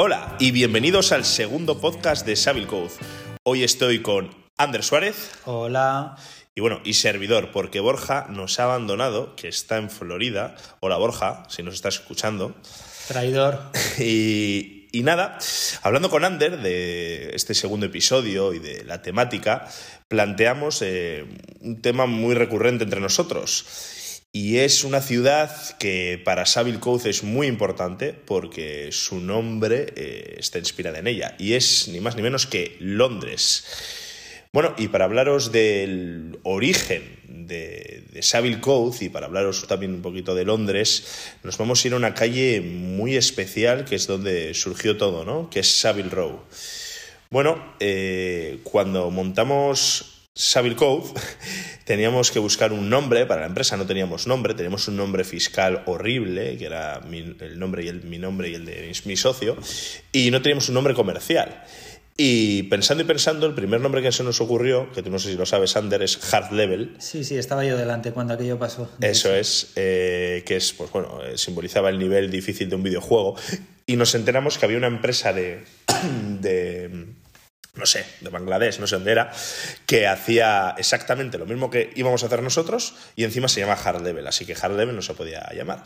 Hola y bienvenidos al segundo podcast de Savile Code. Hoy estoy con Ander Suárez. Hola. Y bueno, y servidor, porque Borja nos ha abandonado, que está en Florida. Hola Borja, si nos estás escuchando. Traidor. Y, y nada, hablando con Ander de este segundo episodio y de la temática, planteamos eh, un tema muy recurrente entre nosotros. Y es una ciudad que para Savile Code es muy importante porque su nombre eh, está inspirada en ella. Y es ni más ni menos que Londres. Bueno, y para hablaros del origen de, de Savile Code y para hablaros también un poquito de Londres, nos vamos a ir a una calle muy especial que es donde surgió todo, ¿no? Que es Savile Row. Bueno, eh, cuando montamos Savile Code, teníamos que buscar un nombre para la empresa, no teníamos nombre, teníamos un nombre fiscal horrible, que era mi, el nombre y el, mi nombre y el de mi socio, y no teníamos un nombre comercial. Y pensando y pensando, el primer nombre que se nos ocurrió, que tú no sé si lo sabes, Ander, es Hard Level. Sí, sí, estaba yo delante cuando aquello pasó. Eso es, eh, que es, pues bueno, eh, simbolizaba el nivel difícil de un videojuego. Y nos enteramos que había una empresa de, de no sé, de Bangladesh, no sé dónde era, que hacía exactamente lo mismo que íbamos a hacer nosotros y encima se llama Hard Level, así que Hard Level no se podía llamar.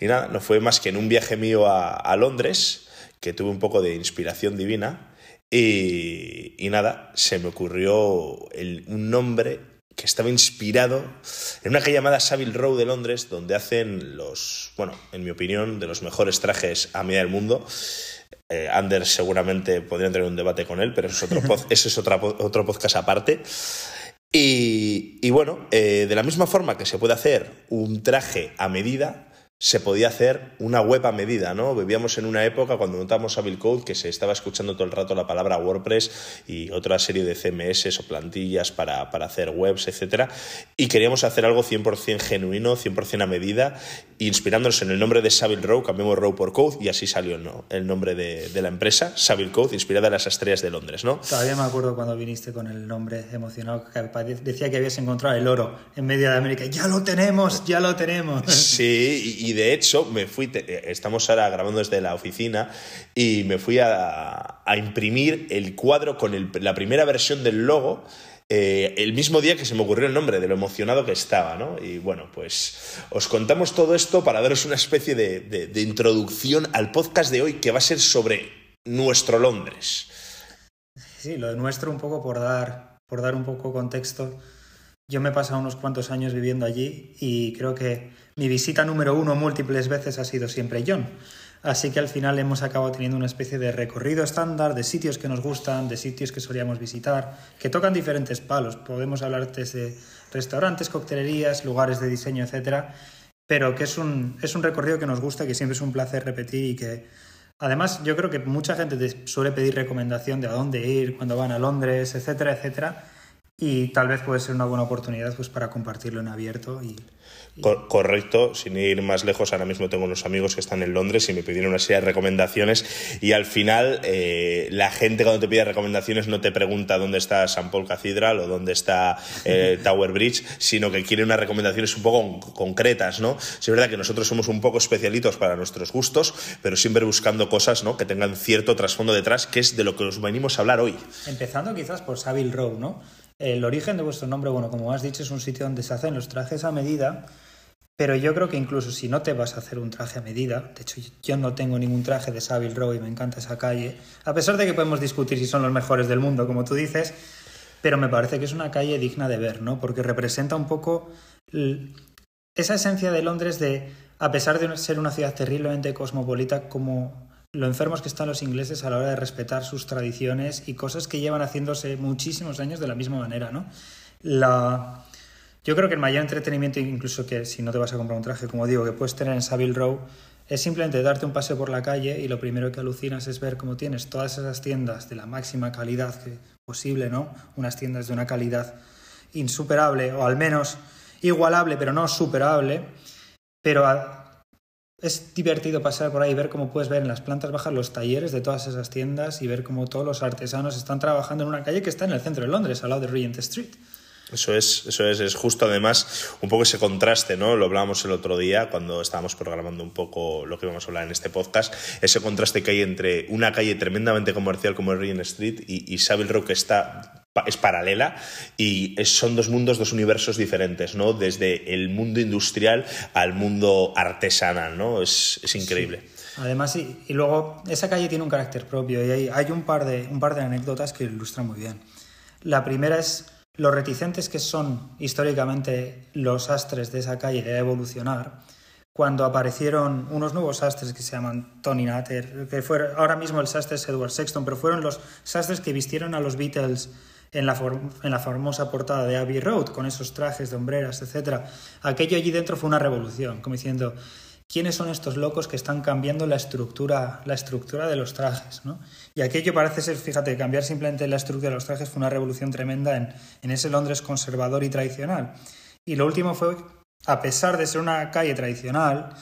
Y nada, no fue más que en un viaje mío a, Londres, que tuve un poco de inspiración divina, y, nada, se me ocurrió un nombre que estaba inspirado en una calle llamada Savile Row de Londres, donde hacen los, bueno, en mi opinión, de los mejores trajes a medida del mundo. Eh, Anders seguramente podrían tener un debate con él, pero eso es otro, eso es otra, otro podcast aparte. Y, y bueno, eh, de la misma forma que se puede hacer un traje a medida, se podía hacer una web a medida, ¿no? Vivíamos en una época cuando montamos Savile Code que se estaba escuchando todo el rato la palabra WordPress y otra serie de CMS o plantillas para, para hacer webs, etcétera, y queríamos hacer algo 100% genuino, 100% a medida, inspirándonos en el nombre de Savile Row, cambiamos Row por Code y así salió ¿no? el nombre de, de, la empresa, Savile Code, inspirada en las estrellas de Londres, ¿no? Todavía me acuerdo cuando viniste con el nombre emocionado, que decía que habías encontrado el oro en medio de América. ¡Ya lo tenemos! ¡Ya lo tenemos! Sí, y, y de hecho me fui, te, estamos ahora grabando desde la oficina y me fui a, imprimir el cuadro con el, la primera versión del logo eh, el mismo día que se me ocurrió el nombre, de lo emocionado que estaba, ¿no? Y bueno, pues os contamos todo esto para daros una especie de introducción al podcast de hoy que va a ser sobre nuestro Londres. Sí, lo de nuestro un poco por dar, por dar un poco contexto. Yo me he pasado unos cuantos años viviendo allí y creo que mi visita número uno múltiples veces ha sido siempre John. Así que al final hemos acabado teniendo una especie de recorrido estándar de sitios que nos gustan, de sitios que solíamos visitar, que tocan diferentes palos. Podemos hablar desde restaurantes, coctelerías, lugares de diseño, etcétera, pero que es un, es un recorrido que nos gusta, que siempre es un placer repetir y que además yo creo que mucha gente te suele pedir recomendación de a dónde ir cuando van a Londres, etcétera, etcétera y tal vez puede ser una buena oportunidad pues, para compartirlo en abierto. Y, y... Correcto, sin ir más lejos, ahora mismo tengo unos amigos que están en Londres y me pidieron una serie de recomendaciones y al final eh, la gente cuando te pide recomendaciones no te pregunta dónde está St. Paul Cathedral o dónde está eh, Tower Bridge, sino que quiere unas recomendaciones un poco concretas, ¿no? Es verdad que nosotros somos un poco especialitos para nuestros gustos, pero siempre buscando cosas ¿no? que tengan cierto trasfondo detrás, que es de lo que os venimos a hablar hoy. Empezando quizás por Savile Row, ¿no? El origen de vuestro nombre, bueno, como has dicho, es un sitio donde se hacen los trajes a medida, pero yo creo que incluso si no te vas a hacer un traje a medida, de hecho yo no tengo ningún traje de Savile Row y me encanta esa calle, a pesar de que podemos discutir si son los mejores del mundo, como tú dices, pero me parece que es una calle digna de ver, ¿no? Porque representa un poco esa esencia de Londres de, a pesar de ser una ciudad terriblemente cosmopolita, como lo enfermos que están los ingleses a la hora de respetar sus tradiciones y cosas que llevan haciéndose muchísimos años de la misma manera, ¿no? La... Yo creo que el mayor entretenimiento, incluso que si no te vas a comprar un traje, como digo, que puedes tener en Savile Row, es simplemente darte un paseo por la calle y lo primero que alucinas es ver cómo tienes todas esas tiendas de la máxima calidad posible, ¿no? Unas tiendas de una calidad insuperable o al menos igualable, pero no superable, pero es divertido pasar por ahí y ver cómo puedes ver en las plantas bajas los talleres de todas esas tiendas y ver cómo todos los artesanos están trabajando en una calle que está en el centro de Londres, al lado de Regent Street. Eso es, eso es, es justo además un poco ese contraste, ¿no? Lo hablábamos el otro día cuando estábamos programando un poco lo que íbamos a hablar en este podcast, ese contraste que hay entre una calle tremendamente comercial como Regent Street y, y Savile que está es paralela y son dos mundos, dos universos diferentes, ¿no? Desde el mundo industrial al mundo artesanal, ¿no? Es, es increíble. Además, sí, y luego esa calle tiene un carácter propio y hay, hay un, par de, un par de anécdotas que ilustran muy bien. La primera es los reticentes que son históricamente los astres de esa calle de evolucionar, cuando aparecieron unos nuevos sastres que se llaman Tony Nutter, que fueron, ahora mismo el sastre es Edward Sexton, pero fueron los sastres que vistieron a los Beatles en la, en la famosa portada de Abbey Road, con esos trajes de hombreras, etc. Aquello allí dentro fue una revolución, como diciendo, quiénes son estos locos que están cambiando la estructura, la estructura de los trajes. ¿no? Y aquello parece ser, fíjate, cambiar simplemente la estructura de los trajes fue una revolución tremenda en, en ese Londres conservador y tradicional. Y lo último fue, a pesar de ser una calle tradicional,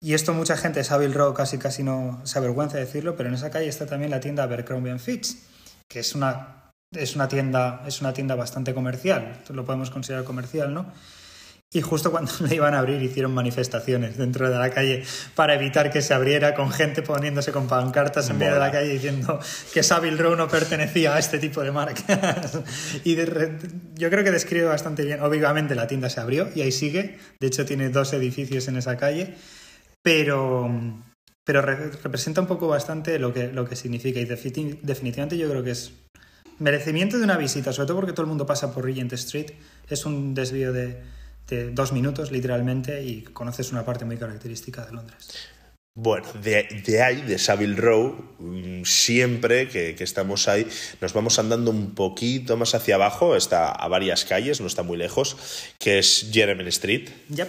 y esto mucha gente, Savile Row casi casi no se avergüenza de decirlo, pero en esa calle está también la tienda Abercrombie Fitch, que es una, es una, tienda, es una tienda bastante comercial, lo podemos considerar comercial, ¿no? Y justo cuando le iban a abrir hicieron manifestaciones dentro de la calle para evitar que se abriera con gente poniéndose con pancartas en medio de la calle diciendo que Savile Row no pertenecía a este tipo de marcas. y yo creo que describe bastante bien. Obviamente la tienda se abrió y ahí sigue. De hecho tiene dos edificios en esa calle. Pero, pero representa un poco bastante lo que, lo que significa. Y definitivamente yo creo que es merecimiento de una visita, sobre todo porque todo el mundo pasa por Regent Street. Es un desvío de de dos minutos literalmente y conoces una parte muy característica de Londres. Bueno, de, ahí, de Savile Row, mm, siempre que, que, estamos ahí, nos vamos andando un poquito más hacia abajo, está a varias calles, no está muy lejos, que es Jeremy Street. Yep.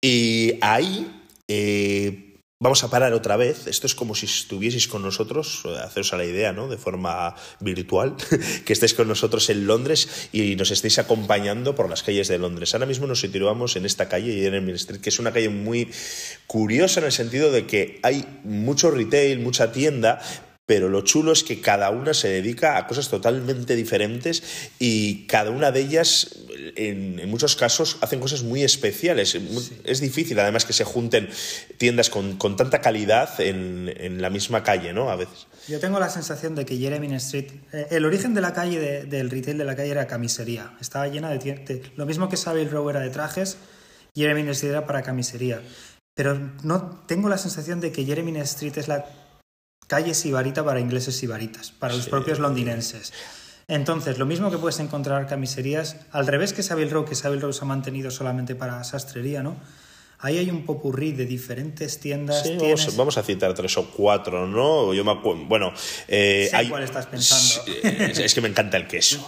Y ahí eh, Vamos a parar otra vez. Esto es como si estuvieseis con nosotros, haceros a la idea, ¿no? De forma virtual, que estéis con nosotros en Londres y nos estéis acompañando por las calles de Londres. Ahora mismo nos situamos en esta calle, Street, que es una calle muy curiosa en el sentido de que hay mucho retail, mucha tienda, pero lo chulo es que cada una se dedica a cosas totalmente diferentes y cada una de ellas, en, muchos casos, hacen cosas muy especiales. Es difícil, además, que se junten tiendas con, tanta calidad en, la misma calle, ¿no? A veces. Yo tengo la sensación de que Jeremy Street, eh, el origen de la calle, del retail de la calle era camisería. Estaba llena de, de lo mismo que Savile Row era de trajes, Jeremy Street era para camisería. Pero no tengo la sensación de que Jeremy Street es la calle sibarita para ingleses sibaritas, para los propios londinenses. Entonces, lo mismo que puedes encontrar camiserías, al revés que Savile Row, que Savile Row se ha mantenido solamente para sastrería, ¿no? Ahí hay un popurrí de diferentes tiendas. Sí, vamos, a citar tres o cuatro, ¿no? Yo me acuerdo, bueno... Eh, hay, cuál estás pensando. Es, que me encanta el queso.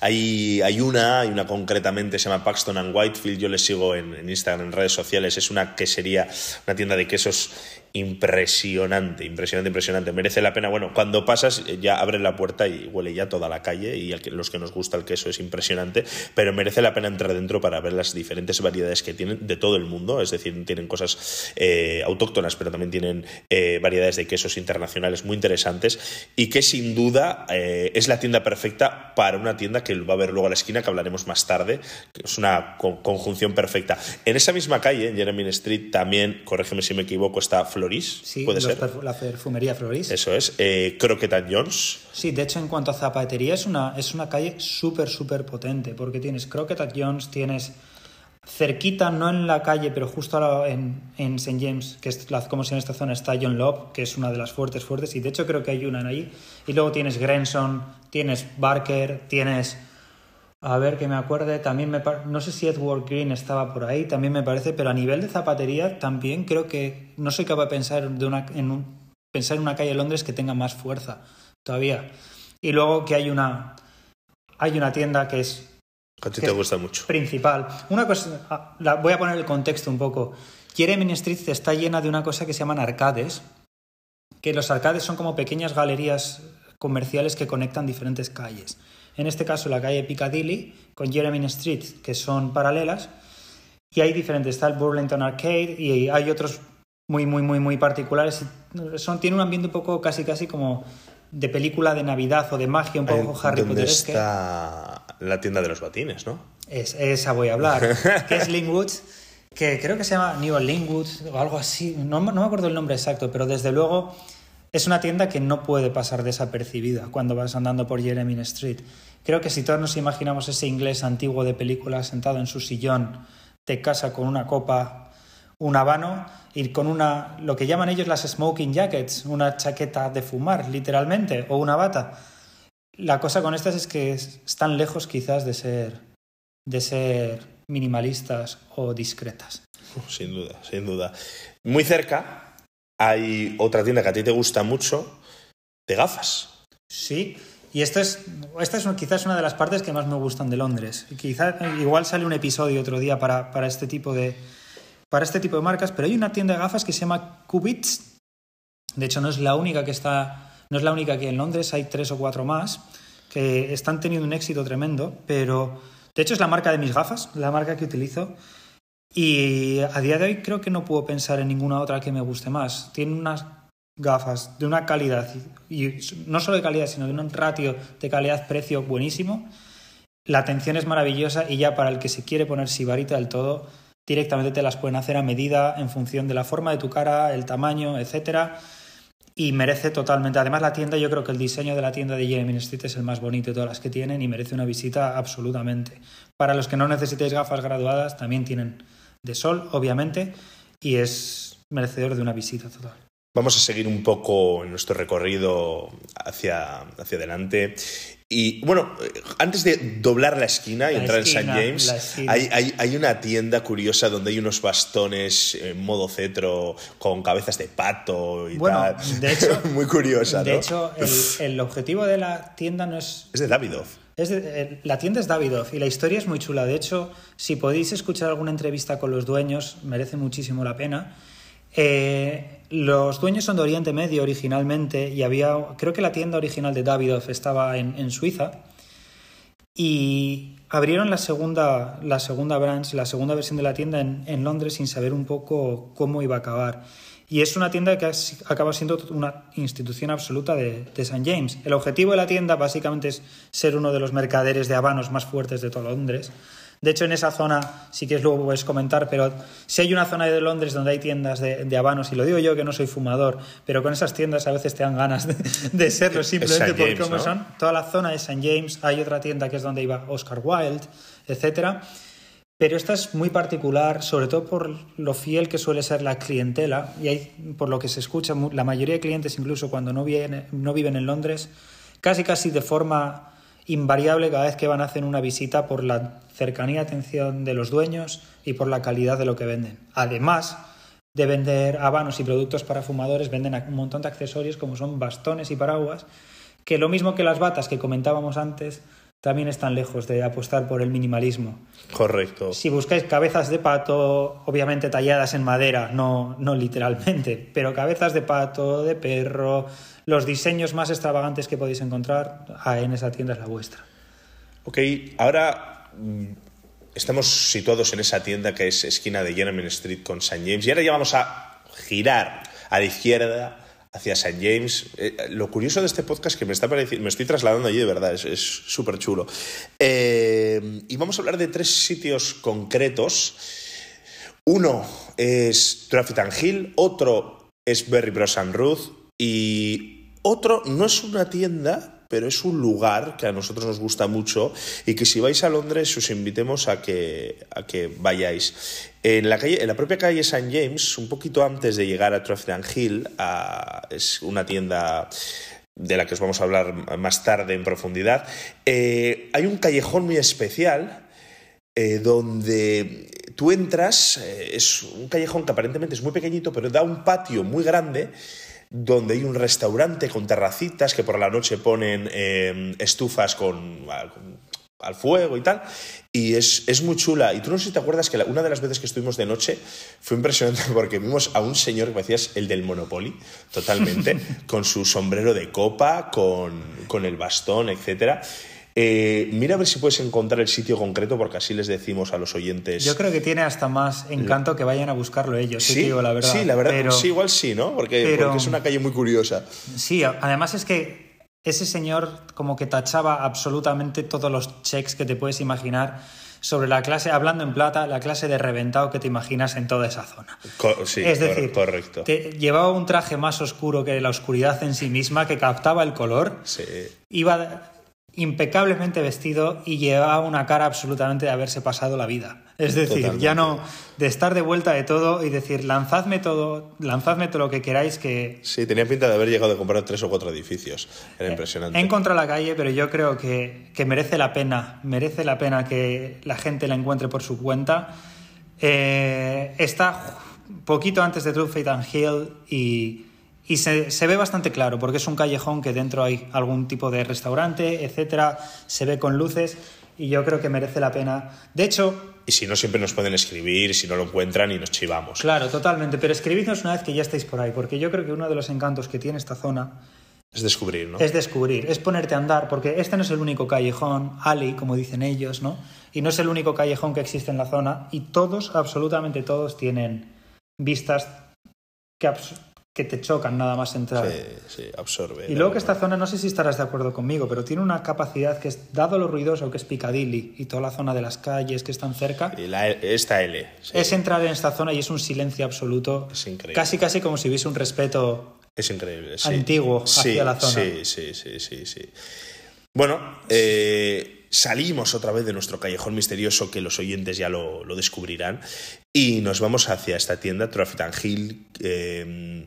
Hay, hay una, hay una concretamente, se llama Paxton and Whitefield, yo les sigo en, en Instagram, en redes sociales, es una quesería, una tienda de quesos impresionante, impresionante, impresionante. Merece la pena. Bueno, cuando pasas eh, ya abres la puerta y huele ya toda la calle y los que nos gusta el queso es impresionante, pero merece la pena entrar dentro para ver las diferentes variedades que tienen de todo el mundo. Es decir, tienen cosas eh, autóctonas, pero también tienen eh, variedades de quesos internacionales muy interesantes y que sin duda es la tienda perfecta para una tienda que va a ver luego a la esquina, que hablaremos más tarde, es una conjunción perfecta. En esa misma calle, en Jeremy Street, también, corrígeme si me equivoco, está Floris, sí, puede ser. La perfumería Floris. Eso es. Eh, Croquet Jones. Sí, de hecho, en cuanto a zapatería, es una, es una calle súper, súper potente, porque tienes Croquet Jones, tienes cerquita, no en la calle, pero justo en, en St. James, que es la, como si en esta zona está John Love, que es una de las fuertes, fuertes, y de hecho creo que hay una en ahí. Y luego tienes Grenson, tienes Barker, tienes a ver, que me acuerde, también me no sé si Edward Green estaba por ahí, también me parece, pero a nivel de zapatería también creo que no soy capaz de pensar, de una, en un, pensar en una calle de Londres que tenga más fuerza todavía. Y luego que hay una, hay una tienda que es... A ti te gusta mucho. Principal. Una cosa, ah, la, voy a poner el contexto un poco. Jeremy Street está llena de una cosa que se llaman arcades, que los arcades son como pequeñas galerías comerciales que conectan diferentes calles en este caso la calle Piccadilly con Jeremy Street, que son paralelas, y hay diferentes, está el Burlington Arcade y hay otros muy, muy, muy, muy particulares. Son, tiene un ambiente un poco casi, casi como de película de Navidad o de magia, un poco Harry Potter. está la tienda de los batines, ¿no? Es, esa voy a hablar, que es Linkwoods, que creo que se llama New Linkwoods o algo así, no, no me acuerdo el nombre exacto, pero desde luego es una tienda que no puede pasar desapercibida cuando vas andando por Jeremy Street. Creo que si todos nos imaginamos ese inglés antiguo de película sentado en su sillón de casa con una copa, un habano y con una, lo que llaman ellos las smoking jackets, una chaqueta de fumar, literalmente, o una bata. La cosa con estas es que están lejos quizás de ser, de ser minimalistas o discretas. Sin duda, sin duda. Muy cerca, hay otra tienda que a ti te gusta mucho de gafas. Sí, y esta es, esta es quizás una de las partes que más me gustan de Londres. Quizás igual sale un episodio otro día para, para, este tipo de, para este tipo de marcas, pero hay una tienda de gafas que se llama Cubits. De hecho, no es la única que está, no es la única que en Londres, hay tres o cuatro más que están teniendo un éxito tremendo, pero de hecho es la marca de mis gafas, la marca que utilizo. Y a día de hoy creo que no puedo pensar en ninguna otra que me guste más. Tiene unas gafas de una calidad, y no solo de calidad, sino de un ratio de calidad-precio buenísimo. La atención es maravillosa y ya para el que se quiere poner sibarita del todo, directamente te las pueden hacer a medida en función de la forma de tu cara, el tamaño, etcétera. Y merece totalmente. Además, la tienda, yo creo que el diseño de la tienda de Jeremy Street es el más bonito de todas las que tienen y merece una visita absolutamente. Para los que no necesitéis gafas graduadas, también tienen de sol, obviamente, y es merecedor de una visita total. Vamos a seguir un poco en nuestro recorrido hacia, hacia adelante. Y bueno, antes de doblar la esquina y entrar en St. James, hay, hay, una tienda curiosa donde hay unos bastones en modo cetro con cabezas de pato y tal. De hecho, muy curiosa, De hecho, el, el, objetivo de la tienda no es. Es de Davidoff. Eh, la tienda es Davidoff y la historia es muy chula. De hecho, si podéis escuchar alguna entrevista con los dueños, merece muchísimo la pena. Eh, los dueños son de Oriente Medio originalmente y había, creo que la tienda original de Davidoff estaba en, Suiza y abrieron la segunda, la segunda branch, la segunda versión de la tienda en, en Londres sin saber un poco cómo iba a acabar. Y es una tienda que acaba siendo una institución absoluta de, de St. James. El objetivo de la tienda básicamente es ser uno de los mercaderes de habanos más fuertes de todo Londres. De hecho, en esa zona, sí que es luego puedes comentar, pero si hay una zona de Londres donde hay tiendas de, de, habanos, y lo digo yo que no soy fumador, pero con esas tiendas a veces te dan ganas de, serlo simplemente por cómo son. Toda la zona de St. James, hay otra tienda que es donde iba Oscar Wilde, etcétera. Pero esta es muy particular, sobre todo por lo fiel que suele ser la clientela, y hay, por lo que se escucha, la mayoría de clientes, incluso cuando no, no viven en Londres, casi casi de forma invariable cada vez que van a hacer una visita por la cercanía atención de los dueños y por la calidad de lo que venden. Además de vender habanos y productos para fumadores, venden un montón de accesorios como son bastones y paraguas, que lo mismo que las batas que comentábamos antes, también están lejos de apostar por el minimalismo. Correcto. Si buscáis cabezas de pato, obviamente talladas en madera, no, no literalmente, pero cabezas de pato, de perro, los diseños más extravagantes que podéis encontrar ah, en esa tienda es la vuestra. Ok, ahora mm, estamos situados en esa tienda que es esquina de Jeremy Street con St. James y ahora ya vamos a girar a la izquierda hacia St. James. Eh, lo curioso de este podcast que me, está me estoy trasladando allí de verdad, es súper chulo. Eh, y vamos a hablar de tres sitios concretos. Uno es Traffic Hill, otro es Berry Bros. and Ruth y otro no es una tienda, pero es un lugar que a nosotros nos gusta mucho y que si vais a Londres os invitemos a que, a que vayáis. En la, calle, en la propia calle St. James, un poquito antes de llegar a Trafalgar Hill, es una tienda de la que os vamos a hablar más tarde en profundidad, eh, hay un callejón muy especial eh, donde tú entras, eh, es un callejón que aparentemente es muy pequeñito, pero da un patio muy grande donde hay un restaurante con terracitas que por la noche ponen eh, estufas con, al fuego y tal. Y es, es, muy chula. Y tú no sé si te acuerdas que una de las veces que estuvimos de noche fue impresionante porque vimos a un señor que parecía el del Monopoly, totalmente, con su sombrero de copa, con, con el bastón, etcétera. Eh, mira a ver si puedes encontrar el sitio concreto porque así les decimos a los oyentes. Yo creo que tiene hasta más encanto que vayan a buscarlo ellos, sí, digo la verdad. Sí, la verdad, sí, igual sí, ¿no? Porque, porque, es una calle muy curiosa. Sí, además es que ese señor como que tachaba absolutamente todos los checks que te puedes imaginar sobre la clase, hablando en plata, la clase de reventado que te imaginas en toda esa zona. Co- sí, es decir, correcto. que llevaba un traje más oscuro que la oscuridad en sí misma, que captaba el color, Sí. iba impecablemente vestido y llevaba una cara absolutamente de haberse pasado la vida. Es decir, Totalmente. ya no de estar de vuelta de todo y decir, lanzadme todo, lanzadme todo lo que queráis que Sí, tenía pinta de haber llegado a comprar tres o cuatro edificios. Era impresionante. he encontrado la calle, pero yo creo que, que merece la pena, merece la pena que la gente la encuentre por su cuenta. Eh, está poquito antes de Truth, Faith and Hill y, y se, se ve bastante claro, porque es un callejón que dentro hay algún tipo de restaurante, etcétera, se ve con luces y yo creo que merece la pena. De hecho, Y si no, siempre nos pueden escribir, si no lo encuentran y nos chivamos. claro, totalmente, pero escribidnos una vez que ya estáis por ahí, porque yo creo que uno de los encantos que tiene esta zona Es descubrir, ¿no? es descubrir, es ponerte a andar, porque este no es el único callejón, alley, como dicen ellos, ¿no? Y no es el único callejón que existe en la zona, y todos, absolutamente todos, tienen vistas que, que te chocan nada más entrar. Sí, sí, absorbe. Y luego que esta zona, no sé si estarás de acuerdo conmigo, pero tiene una capacidad que es, dado lo ruidoso que es Piccadilly y toda la zona de las calles que están cerca, Y la, esta L. sí. es entrar en esta zona y es un silencio absoluto, Es increíble. casi casi como si hubiese un respeto Es increíble, sí. Antiguo hacia la zona. Sí, sí, sí, sí, sí. Bueno, eh, salimos otra vez de nuestro callejón misterioso que los oyentes ya lo, lo descubrirán y nos vamos hacia esta tienda, Traffic and Hill, eh,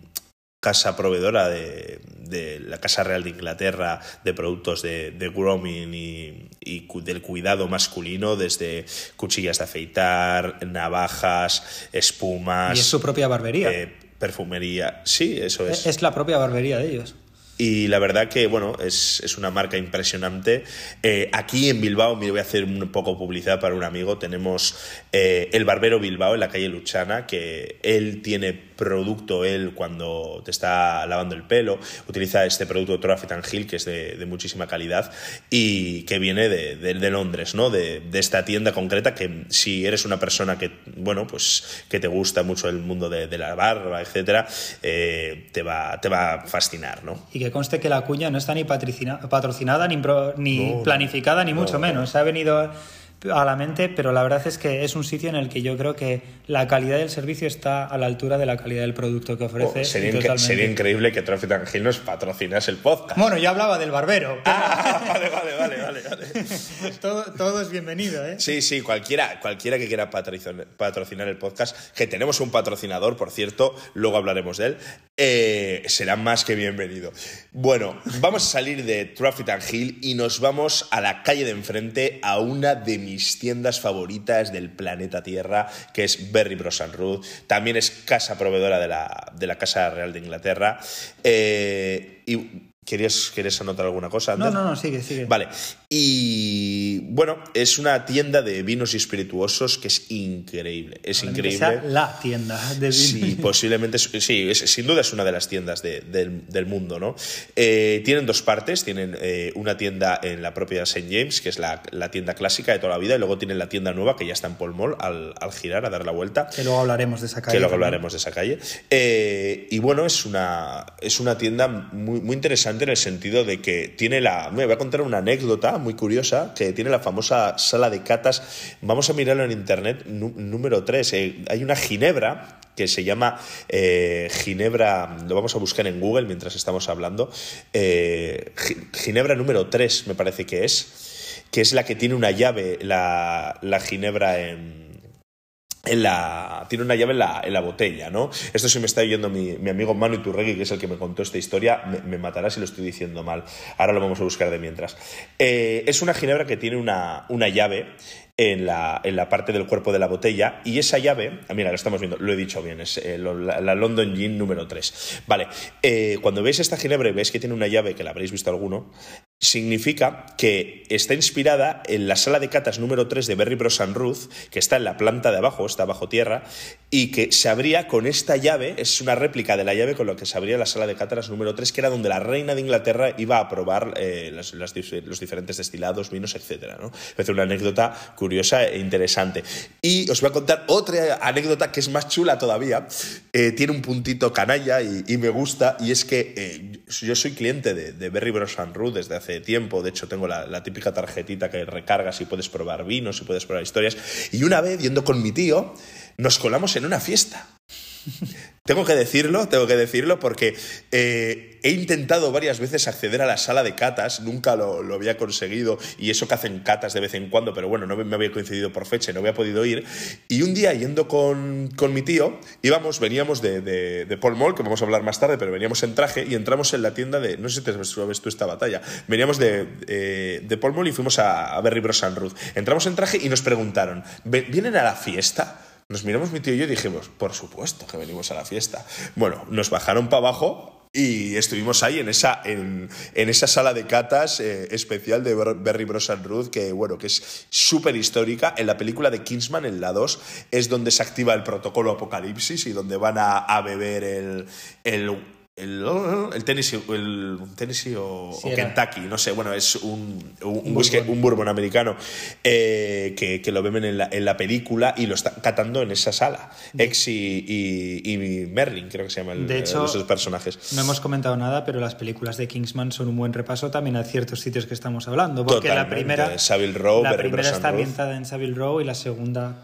casa proveedora de, de la Casa Real de Inglaterra de productos de, de grooming y, del cuidado masculino, desde cuchillas de afeitar, navajas, espumas, y es su propia barbería. eh, perfumería. Sí, eso es. es la propia barbería de ellos. Y la verdad que, bueno, es, es una marca impresionante. Eh, aquí en Bilbao, me voy a hacer un poco publicidad para un amigo, tenemos eh, el Barbero Bilbao en la calle Luchana, que él tiene producto, él cuando te está lavando el pelo, utiliza este producto Traffic and Hill, que es de, de muchísima calidad y que viene de, de- de Londres, ¿no? De, de esta tienda concreta que si eres una persona que, bueno, pues que te gusta mucho el mundo de, la barba, etcétera, eh, te, va, te va a fascinar, ¿no? Y que conste que la cuña no está ni patrocina- patrocinada ni, pro- ni No, planificada, ni no, mucho no. menos. Ha venido a la mente, pero la verdad es que es un sitio en el que yo creo que la calidad del servicio está a la altura de la calidad del producto que ofrece. Oh, sería, increíble que Traffic and Hill nos patrocinase el podcast. Bueno, yo hablaba del barbero. Ah, vale, vale, vale, vale, vale. todo, todo es bienvenido, ¿eh? Sí, sí, cualquiera, cualquiera que quiera patrocinar, el podcast, que tenemos un patrocinador, por cierto, luego hablaremos de él, eh, será más que bienvenido. Bueno, vamos a salir de Traffic Hill y nos vamos a la calle de enfrente, a una de mis tiendas favoritas del planeta Tierra, que es Berry Bros. Ruth. También es casa proveedora de la, de la Casa Real de Inglaterra. Eh, ¿querías, ¿Quieres anotar alguna cosa? No, Ander? no, no, sigue, sigue. Vale, y bueno, es una tienda de vinos y espirituosos que es increíble, es Probablemente increíble. la tienda de Sí, vino. posiblemente, sí, es- sin duda es una de las tiendas de- del, del mundo, ¿no? Eh, tienen dos partes, tienen eh, una tienda en la propia St. James, que es la, la tienda clásica de toda la vida, y luego tienen la tienda nueva, que ya está en Paul Mall, al, al girar, a dar la vuelta Que luego hablaremos de esa calle. que luego también. hablaremos de esa calle. Eh, y bueno, es una, es una tienda muy, muy interesante en el sentido de que tiene la. Me voy a contar una anécdota muy curiosa, que tiene la famosa sala de catas. Vamos a mirarlo en internet, nú- número 3. hay una ginebra que se llama eh, Ginebra, lo vamos a buscar en Google mientras estamos hablando, eh, Gi- Ginebra número 3 me parece que es, que es la que tiene una llave, la, la Ginebra en, en la, tiene una llave en la, en la botella, ¿no? Esto si me está oyendo mi, mi amigo Manu Iturregui, que es el que me contó esta historia, me, matará si lo estoy diciendo mal. Ahora lo vamos a buscar de mientras. Eh, es una ginebra que tiene una, llave en la, en la parte del cuerpo de la botella y esa llave, ah, mira, lo estamos viendo, lo he dicho bien, es eh, la London Gin número 3. Vale, eh, cuando veis esta ginebra y veis que tiene una llave, que la habréis visto alguno, significa que está inspirada en la sala de catas número 3 de Berry Bros. Ruth, que está en la planta de abajo, está bajo tierra, y que se abría con esta llave, es una réplica de la llave con la que se abría la sala de cátaras número 3, que era donde la reina de Inglaterra iba a probar eh, los diferentes destilados, vinos, etc. ¿no? Es una anécdota curiosa e interesante. Y os voy a contar otra anécdota que es más chula todavía, eh, tiene un puntito canalla y, y, me gusta, y es que eh, yo soy cliente de, de Berry Bros. Ruth desde hace tiempo, de hecho tengo la, la típica tarjetita que recargas y puedes probar vinos y puedes probar historias, y una vez yendo con mi tío, nos colamos en una fiesta. Tengo que decirlo, tengo que decirlo porque eh, he intentado varias veces acceder a la sala de catas, nunca lo, lo, había conseguido y eso que hacen catas de vez en cuando, pero bueno, no me, había coincidido por fecha no había podido ir. Y un día yendo con, con mi tío, íbamos, veníamos de, de, de, Paul Mall, que vamos a hablar más tarde, pero veníamos en traje y entramos en la tienda de, no sé si te sabes tú esta batalla, veníamos de, eh, de Paul Mall y fuimos a, a Berry Bros. Ruth. Entramos en traje y nos preguntaron, ¿vienen a la fiesta? Nos miramos mi tío y yo y dijimos, por supuesto que venimos a la fiesta. Bueno, nos bajaron para abajo y estuvimos ahí en esa, en, en esa sala de catas eh, especial de Berry Bros. Ruth, que, bueno, que es súper histórica. En la película de Kingsman, en la 2, es donde se activa el protocolo Apocalipsis y donde van a, a beber el el, el Tennessee, el Tennessee o, sí, o Kentucky, no sé, bueno, es un, un, un, whisky, un bourbon americano eh, que, que, lo beben en la, en la, película y lo están catando en esa sala. Ex y, y, y, Merlin, creo que se llama el, de hecho, esos personajes. No hemos comentado nada, pero las películas de Kingsman son un buen repaso también a ciertos sitios que estamos hablando. Porque Totalmente. la primera, Savile Row, la primera está ambientada en Savile Row y la segunda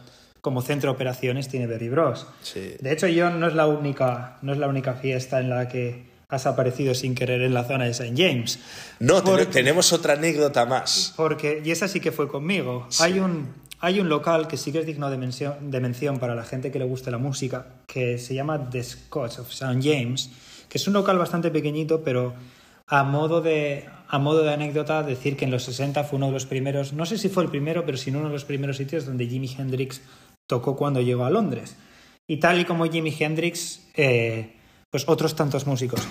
como centro de operaciones tiene Berry Bros. Sí. De hecho, yo no es la única, no es la única fiesta en la que has aparecido sin querer en la zona de St. James. No, porque, tenemos otra anécdota más. Porque, y esa sí que fue conmigo. Sí. Hay, un, hay un local que sí que es digno de mención, de mención para la gente que le guste la música, que se llama The Scotch of St. James, que es un local bastante pequeñito, pero a modo de, a modo de anécdota, decir que en los 60 fue uno de los primeros, no sé si fue el primero, pero sí uno de los primeros sitios donde Jimi Hendrix tocó cuando llegó a Londres. Y tal y como Jimi Hendrix, eh, pues otros tantos músicos.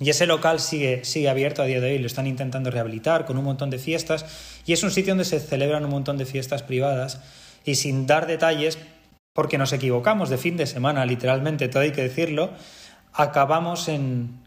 Y ese local sigue, sigue abierto a día de hoy, lo están intentando rehabilitar con un montón de fiestas y es un sitio donde se celebran un montón de fiestas privadas y sin dar detalles, porque nos equivocamos de fin de semana, literalmente, todo hay que decirlo, acabamos en,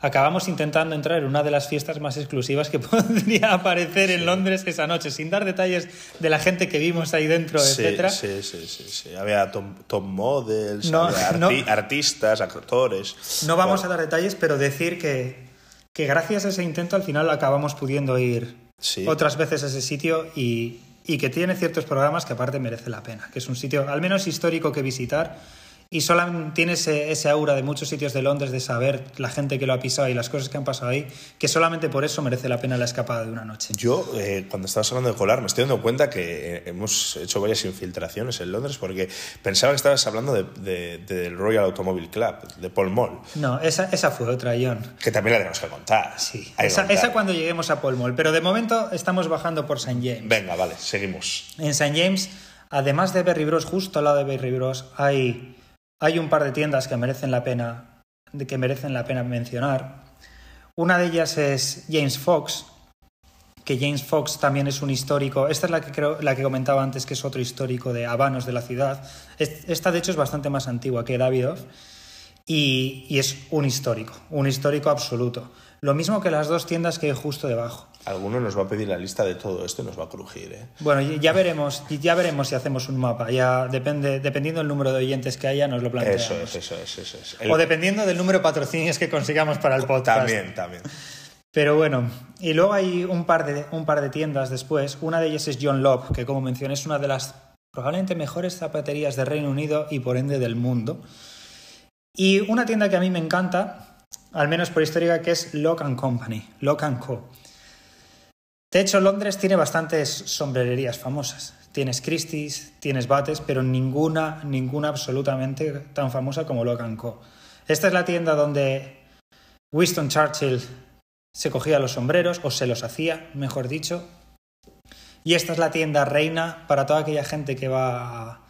acabamos intentando entrar en una de las fiestas más exclusivas que podría aparecer en. Londres esa noche, sin dar detalles de la gente que vimos ahí dentro, sí, etcétera. Sí, sí, sí, sí. Había top, top models, no, había arti no, artistas, actores. No vamos bueno. a dar detalles, pero decir que, que gracias a ese intento al final acabamos pudiendo ir sí. otras veces a ese sitio y, y que tiene ciertos programas que aparte merece la pena, que es un sitio al menos histórico que visitar y solamente tiene ese, ese, aura de muchos sitios de Londres de saber la gente que lo ha pisado y las cosas que han pasado ahí, que solamente por eso merece la pena la escapada de una noche. Yo, eh, cuando estabas hablando de colar, me estoy dando cuenta que eh, hemos hecho varias infiltraciones en Londres porque pensaba que estabas hablando del de, de, Royal Automobile Club, de Paul Mall. No, esa, esa fue otra, John. Que también la tenemos que contar. Sí, esa, contar. esa, cuando lleguemos a Paul Mall, pero de momento estamos bajando por St. James. Venga, vale, seguimos. En St. James, además de Berry Bros, justo al lado de Berry Bros, hay hay un par de tiendas que merecen la pena, que merecen la pena mencionar. Una de ellas es James Fox, que James Fox también es un histórico. Esta es la que creo, la que comentaba antes, que es otro histórico de habanos de la ciudad. Esta, de hecho, es bastante más antigua que Davidoff y, y es un histórico, un histórico absoluto. Lo mismo que las dos tiendas que hay justo debajo. Alguno nos va a pedir la lista de todo esto y nos va a crujir, ¿eh? Bueno, ya veremos, ya veremos si hacemos un mapa. Ya depende, dependiendo del número de oyentes que haya, nos lo planteamos. Eso es, eso es, eso es. El... O dependiendo del número de patrocinios que consigamos para el podcast. También, también. Pero bueno, y luego hay un par de, un par de tiendas después. Una de ellas es John Lop, que como mencioné es una de las probablemente mejores zapaterías del Reino Unido y por ende del mundo. Y una tienda que a mí me encanta, al menos por histórica, que es Lock and Company, Lock and Co. De hecho, Londres tiene bastantes sombrererías famosas. Tienes Christie's, tienes Bates, pero ninguna, ninguna absolutamente tan famosa como Lock Co. Esta es la tienda donde Winston Churchill se cogía los sombreros, o se los hacía, mejor dicho. Y esta es la tienda reina para toda aquella gente que va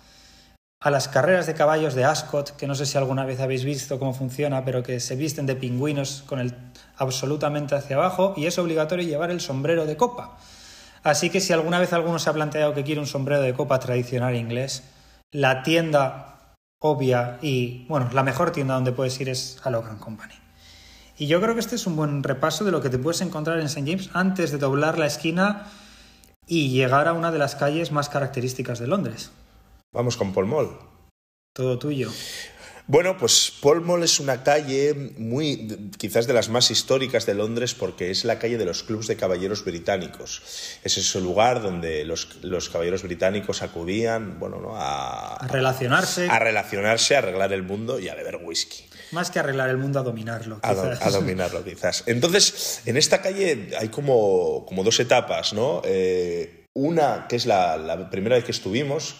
a, las carreras de caballos de Ascot, que no sé si alguna vez habéis visto cómo funciona, pero que se visten de pingüinos con el absolutamente hacia abajo y es obligatorio llevar el sombrero de copa. Así que si alguna vez alguno se ha planteado que quiere un sombrero de copa tradicional inglés, la tienda obvia y, bueno, la mejor tienda donde puedes ir es a Logan Company. Y yo creo que este es un buen repaso de lo que te puedes encontrar en St. James antes de doblar la esquina y llegar a una de las calles más características de Londres. Vamos con Paul Mall. Todo tuyo. Bueno, pues Paul Mall es una calle muy, quizás de las más históricas de Londres porque es la calle de los clubs de caballeros británicos. Es ese lugar donde los, los caballeros británicos acudían, bueno, ¿no? a, A relacionarse. a relacionarse, a arreglar el mundo y a beber whisky. Más que arreglar el mundo, a dominarlo. A, do- quizás. a dominarlo, quizás. Entonces, en esta calle hay como, como dos etapas, ¿no? Eh, una, que es la, la primera vez que estuvimos,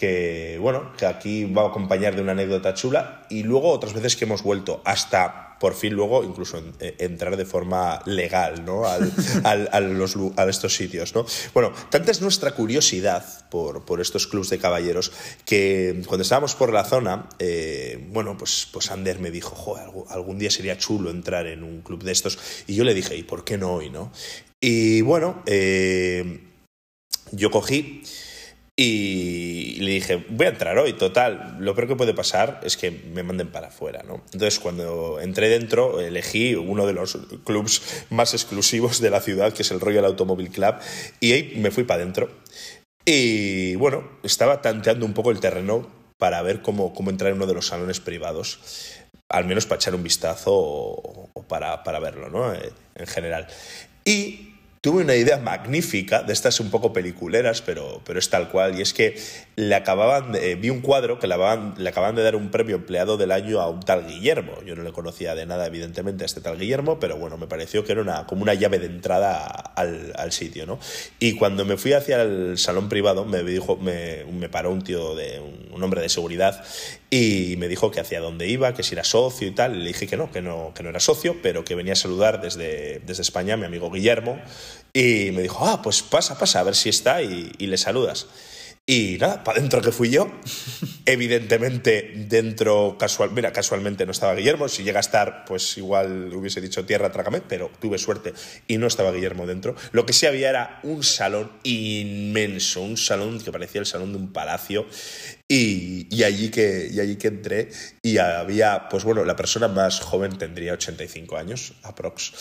que, bueno, que aquí va a acompañar de una anécdota chula, y luego otras veces que hemos vuelto, hasta por fin luego incluso en- eh, entrar de forma legal, ¿no? Al- al- a, los lu- a estos sitios, ¿no? Bueno, tanta es nuestra curiosidad por, por estos clubs de caballeros que cuando estábamos por la zona, eh, bueno, pues, pues Ander me dijo, joder, algún, algún día sería chulo entrar en un club de estos. Y yo le dije, ¿y por qué no hoy, no? Y bueno, eh, yo cogí y le dije, voy a entrar hoy, total. Lo peor que puede pasar es que me manden para afuera, ¿no? Entonces, cuando entré dentro, elegí uno de los clubs más exclusivos de la ciudad, que es el Royal Automobile Club, y ahí me fui para adentro. Y bueno, estaba tanteando un poco el terreno para ver cómo, cómo entrar en uno de los salones privados, al menos para echar un vistazo o, o para, para verlo, ¿no? Eh, en general. Y tuve una idea magnífica, de estas un poco peliculeras, pero, pero es tal cual, y es que le acababan de- eh, vi un cuadro que le acababan, le acababan de dar un premio empleado del año a un tal Guillermo. Yo no le conocía de nada, evidentemente, a este tal Guillermo, pero bueno, me pareció que era una, como una llave de entrada al, al sitio, ¿no? Y cuando me fui hacia el salón privado, me, dijo, me, me paró un tío, de un, hombre de seguridad, y me dijo que hacia dónde iba, que si era socio y tal. Y le dije que no, que no, que no era socio, pero que venía a saludar desde, desde España a mi amigo Guillermo. Y me dijo, ah, pues pasa, pasa, a ver si está y, y le saludas. Y nada, para adentro que fui yo. Evidentemente, dentro, casual, mira, casualmente no estaba Guillermo. Si llega a estar, pues igual hubiese dicho tierra, trágame, pero tuve suerte y no estaba Guillermo dentro. Lo que sí había era un salón inmenso, un salón que parecía el salón de un palacio. Y, y allí que, y allí que entré y había, pues bueno, la persona más joven tendría 85 años, aprox.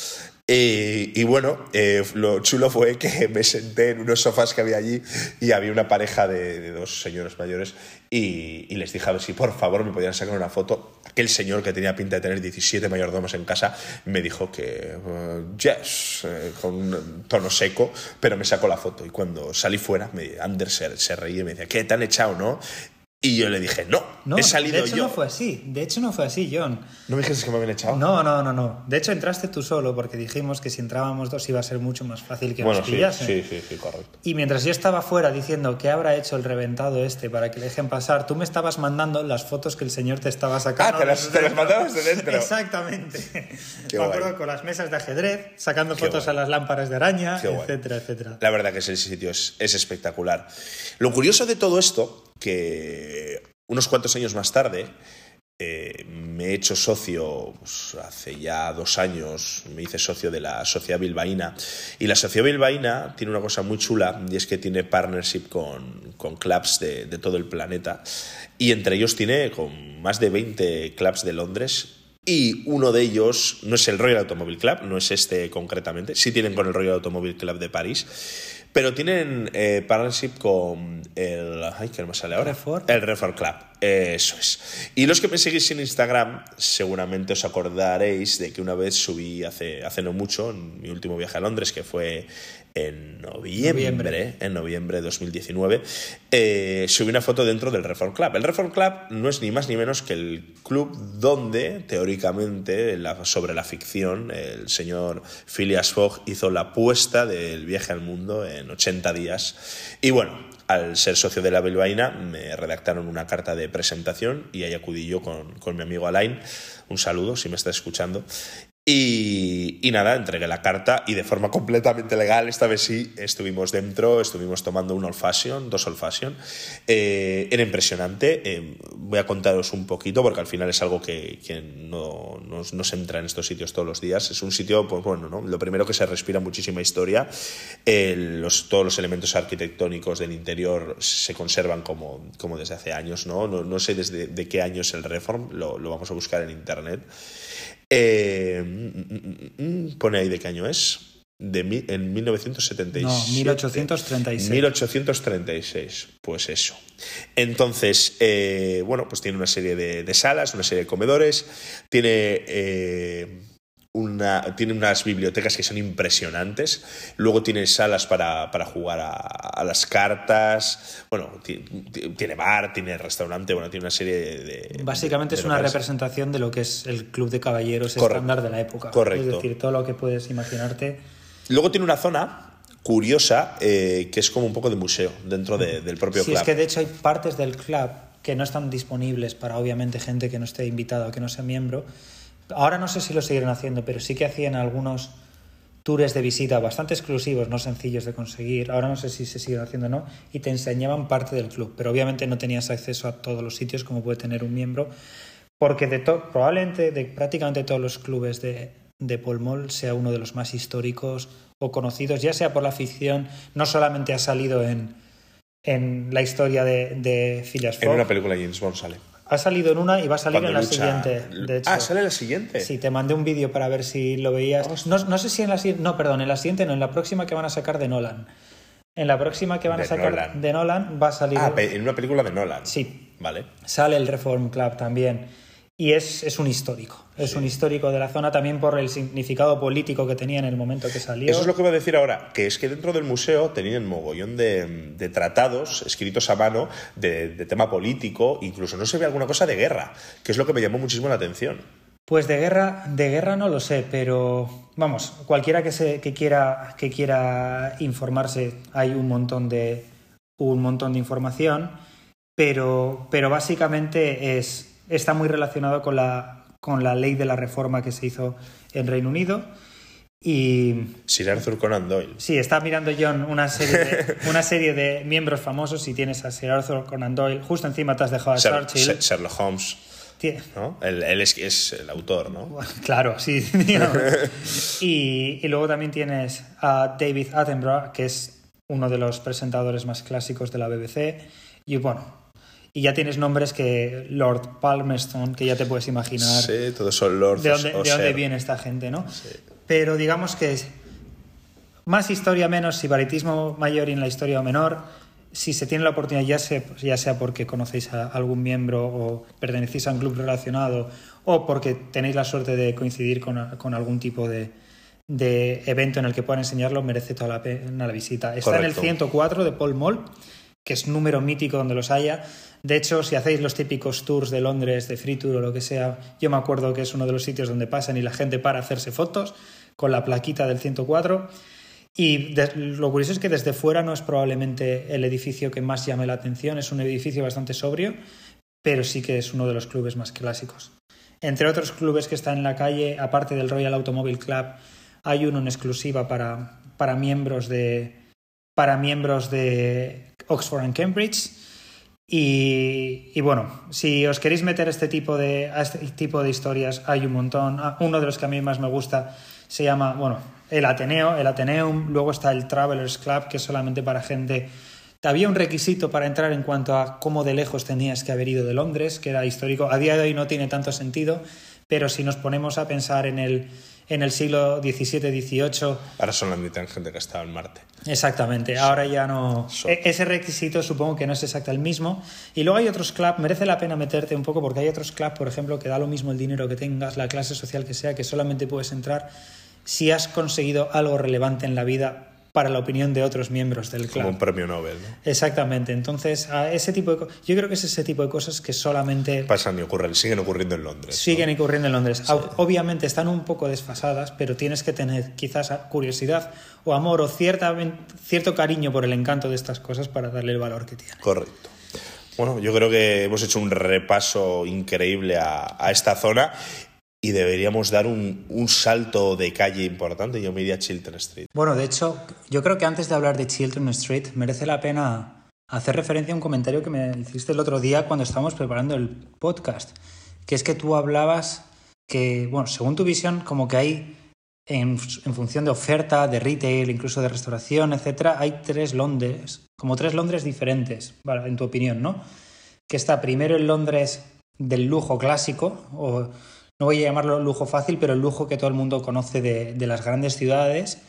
Eh, y bueno, eh, lo chulo fue que me senté en unos sofás que había allí y había una pareja de, de dos señores mayores y, y les dije a ver si por favor me podían sacar una foto. Aquel señor que tenía pinta de tener 17 mayordomos en casa me dijo que uh, yes, eh, con un tono seco, pero me sacó la foto y cuando salí fuera, me, Anders se, se reía y me decía, ¿qué te han echado, no? Y yo le dije, no, No, he salido de hecho yo. no fue así. De hecho no fue así, John. ¿No me dijiste que me habían echado? No, no, no, no. De hecho entraste tú solo porque dijimos que si entrábamos dos iba a ser mucho más fácil que bueno, nos sí, pillasen. sí, sí, sí, correcto. Y mientras yo estaba fuera diciendo que habrá hecho el reventado este para que le dejen pasar, tú me estabas mandando las fotos que el señor te estaba sacando. Ah, te las- te las mandabas de dentro. Exactamente. Qué me guay. acuerdo con las mesas de ajedrez, sacando Qué fotos guay. a las lámparas de araña, Qué guay. etcétera, etcétera. La verdad que ese sitio es, es espectacular. Lo curioso de todo esto, que unos cuantos años más tarde eh, me he hecho socio, pues, hace ya dos años, me hice socio de la Sociedad Bilbaína. Y la Sociedad Bilbaína tiene una cosa muy chula y es que tiene partnership con, con clubs de, todo el planeta. Y entre ellos tiene con más de 20 clubs de Londres y uno de ellos no es el Royal Automobile Club, no es este concretamente, sí tienen con el Royal Automobile Club de París, pero tienen eh, partnership con el... Ay, que no me sale ahora. Reform. El Reform Club, eso es. Y los que me seguís en Instagram, seguramente os acordaréis de que una vez subí hace, hace no mucho, en mi último viaje a Londres, que fue en noviembre, Noviembre. en noviembre de 2019, eh, subí una foto dentro del Reform Club. El Reform Club no es ni más ni menos que el club donde, teóricamente, la- sobre la ficción, el señor Phileas Fogg hizo la apuesta del viaje al mundo en 80 días. Y bueno, al ser socio de la Bilbaína, me redactaron una carta de presentación y ahí acudí yo con, con mi amigo Alain. Un saludo si me está escuchando. Y, y, nada, entregué la carta y de forma completamente legal, esta vez sí, estuvimos dentro, estuvimos tomando un old fashion, dos old fashion. Eh, era impresionante. Eh, voy a contaros un poquito porque al final es algo que, que no, no, no, se entra en estos sitios todos los días. Es un sitio, pues bueno, ¿no? lo primero que se respira muchísima historia. Eh, los, todos los elementos arquitectónicos del interior se conservan como, como desde hace años. ¿no? No, no sé desde de qué año es el Reform, lo, lo vamos a buscar en internet. Eh, mm, mm, mm, pone ahí de qué año es. De mi, en 1976. No, 1836. 1836, pues eso. Entonces, eh, bueno, pues tiene una serie de, de, salas, una serie de comedores, tiene eh, una, tiene unas bibliotecas que son impresionantes. Luego tiene salas para, para jugar a, a, las cartas. Bueno, tiene bar, tiene restaurante, bueno, tiene una serie de. Básicamente de, es una representación de lo que es el club de caballeros Correcto. estándar de la época. Correcto. Es decir, todo lo que puedes imaginarte. Luego tiene una zona curiosa eh, que es como un poco de museo dentro de, del propio sí, club. Sí, es que de hecho hay partes del club que no están disponibles para obviamente gente que no esté invitada o que no sea miembro Ahora no sé si lo siguen haciendo, pero sí que hacían algunos tours de visita bastante exclusivos, no sencillos de conseguir. Ahora no sé si se siguen haciendo o no. Y te enseñaban parte del club, pero obviamente no tenías acceso a todos los sitios como puede tener un miembro, porque de probablemente de prácticamente todos los clubes de, de Paul Mall sea uno de los más históricos o conocidos, ya sea por la ficción, no solamente ha salido en, en la historia de, de Phileas Fogg. En una película James Bond sale. Ha salido en una y va a salir en la lucha... siguiente. De hecho. Ah, sale en la siguiente. Sí, te mandé un vídeo para ver si lo veías. No, no, sé si en la siguiente. No, perdón, en la siguiente no, en la próxima que van a sacar de Nolan. En la próxima que van de a sacar Nolan. de Nolan va a salir. Ah, en una película de Nolan. Sí. Vale. Sale el Reform Club también. Y es, es un histórico. Es Sí. un histórico de la zona también por el significado político que tenía en el momento que salió. Eso es lo que voy a decir ahora, que es que dentro del museo tenían mogollón de, de tratados escritos a mano de, de, tema político, incluso no se ve alguna cosa de guerra, que es lo que me llamó muchísimo la atención. Pues de guerra, de guerra no lo sé, pero vamos, cualquiera que, se, que, quiera, que quiera informarse, hay un montón de, un montón de información, pero, pero básicamente es, está muy relacionado con la, con la ley de la reforma que se hizo en Reino Unido. Y. Sir Arthur Conan Doyle. Sí, está mirando John una serie de, una serie de miembros famosos y tienes a Sir Arthur Conan Doyle. Justo encima te has dejado a Sher Churchill. Sherlock Holmes. ¿no? Él, él es, es, el autor, ¿no? Claro, sí. y, y, luego también tienes a David Attenborough, que es uno de los presentadores más clásicos de la BBC. Y bueno, y ya tienes nombres que Lord Palmerston, que ya te puedes imaginar. Sí, todos son lords. De dónde, de dónde viene esta gente, ¿no? Sí. Pero digamos que es más historia menos, sibaritismo mayor y en la historia menor. Si se tiene la oportunidad, ya sea, ya sea porque conocéis a algún miembro o pertenecéis a un club relacionado o porque tenéis la suerte de coincidir con, con algún tipo de, de, evento en el que puedan enseñarlo, merece toda la pena la visita. Está Correcto. en el 104 de Paul Mall, que es número mítico donde los haya. De hecho, si hacéis los típicos tours de Londres, de Free Tour o lo que sea, yo me acuerdo que es uno de los sitios donde pasan y la gente para hacerse fotos con la plaquita del 104. Y lo curioso es que desde fuera no es probablemente el edificio que más llame la atención, es un edificio bastante sobrio, pero sí que es uno de los clubes más clásicos. Entre otros clubes que están en la calle, aparte del Royal Automobile Club, hay uno en exclusiva para, para miembros de para miembros de Oxford and Cambridge. Y, y, bueno, si os queréis meter este tipo de, a este tipo de historias, hay un montón. Uno de los que a mí más me gusta se llama, bueno, el Ateneo, el Ateneum. Luego está el Travelers Club, que es solamente para gente. Había un requisito para entrar en cuanto a cómo de lejos tenías que haber ido de Londres, que era histórico. A día de hoy no tiene tanto sentido, pero si nos ponemos a pensar en el, en el siglo XVII, XVIII. Ahora son la mitad gente que estaba en Marte. Exactamente, ahora ya no. So. Ese requisito supongo que no es exacto el mismo. Y luego hay otros clubs, merece la pena meterte un poco porque hay otros clubs, por ejemplo, que da lo mismo el dinero que tengas, la clase social que sea, que solamente puedes entrar si has conseguido algo relevante en la vida para la opinión de otros miembros del club. Como un premio Nobel, ¿no? Exactamente. Entonces, a ese tipo de yo creo que es ese tipo de cosas que solamente pasan y ocurren, siguen ocurriendo en Londres. Siguen ¿no? ocurriendo en Londres. Sí. Obviamente están un poco desfasadas, pero tienes que tener quizás curiosidad o amor o cierta, cierto cariño por el encanto de estas cosas para darle el valor que tiene. Correcto. Bueno, yo creo que hemos hecho un repaso increíble a, a esta zona y deberíamos dar un, salto de calle importante. Yo me iría a Chiltern Street. Bueno, de hecho, yo creo que antes de hablar de Chiltern Street, merece la pena hacer referencia a un comentario que me hiciste el otro día cuando estábamos preparando el podcast, que es que tú hablabas que, bueno, según tu visión, como que hay, en, en función de oferta, de retail, incluso de restauración, etcétera, hay tres Londres, como tres Londres diferentes, en tu opinión, ¿no? Que está primero el Londres del lujo clásico, o no voy a llamarlo lujo fácil, pero el lujo que todo el mundo conoce de, de las grandes ciudades,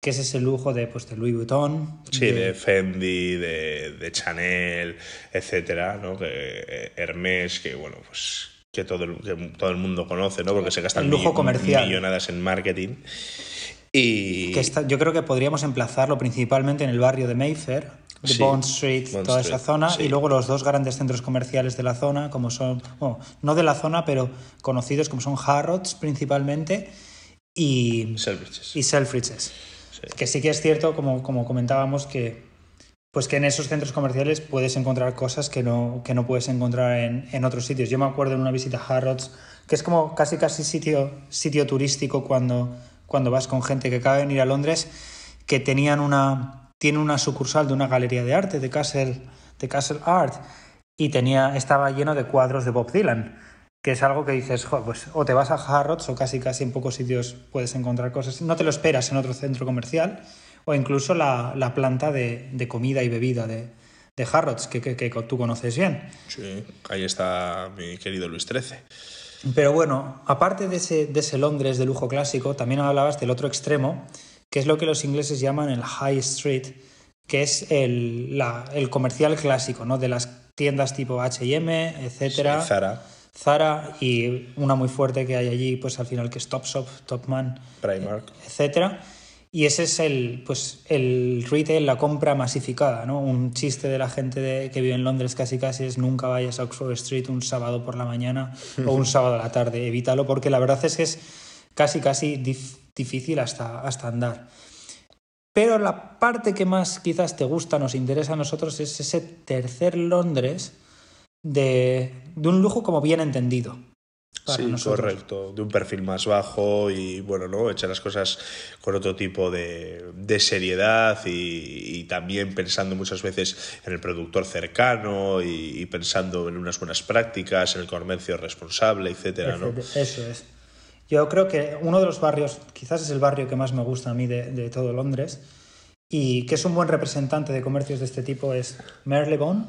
que es ese lujo de, pues, de Louis Vuitton. Sí, de, de Fendi, de, de, Chanel, etcétera, ¿no? Que, eh, Hermès, que bueno, pues que todo el, que todo el mundo conoce, ¿no? Porque se gastan lujo comercial. millonadas en marketing. Y... Que está, yo creo que podríamos emplazarlo principalmente en el barrio de Mayfair, de sí, Bond Street, Bond toda Street, esa zona, sí. y luego los dos grandes centros comerciales de la zona, como son, bueno, no de la zona, pero conocidos como son Harrods principalmente y Selfridges. Y Selfridges. Sí. Que sí que es cierto, como, como comentábamos, que pues que en esos centros comerciales puedes encontrar cosas que no, que no puedes encontrar en, en, otros sitios. Yo me acuerdo en una visita a Harrods, que es como casi casi sitio, sitio turístico cuando, cuando vas con gente que acaba de venir a Londres, que tenían una, tiene una sucursal de una galería de arte, de Castle, de Castle Art, y tenía, estaba lleno de cuadros de Bob Dylan, que es algo que dices, pues o te vas a Harrods o casi casi en pocos sitios puedes encontrar cosas, no te lo esperas en otro centro comercial, o incluso la, la planta de, de, comida y bebida de, de Harrods, que, que, que, tú conoces bien. Sí, ahí está mi querido Luis XIII. Pero bueno, aparte de ese, de ese Londres de lujo clásico, también hablabas del otro extremo, que es lo que los ingleses llaman el High Street, que es el, la, el comercial clásico, ¿no? De las tiendas tipo H&M, etcétera. Sí, Zara. Zara y una muy fuerte que hay allí, pues al final que es Topshop, Topman, Primark, etcétera. Y ese es el, pues, el retail, la compra masificada, ¿no? Un chiste de la gente de, que vive en Londres casi casi es nunca vayas a Oxford Street un sábado por la mañana o un sábado a la tarde, evítalo, porque la verdad es que es casi casi dif difícil hasta, hasta andar. Pero la parte que más quizás te gusta, nos interesa a nosotros, es ese tercer Londres de, de un lujo como bien entendido. Sí, nosotros. correcto. De un perfil más bajo y, bueno, ¿no? Echar las cosas con otro tipo de, de seriedad y, y, también pensando muchas veces en el productor cercano y, y, pensando en unas buenas prácticas, en el comercio responsable, etcétera, ¿no? Eso es. Yo creo que uno de los barrios, quizás es el barrio que más me gusta a mí de, de todo Londres y que es un buen representante de comercios de este tipo es Marylebone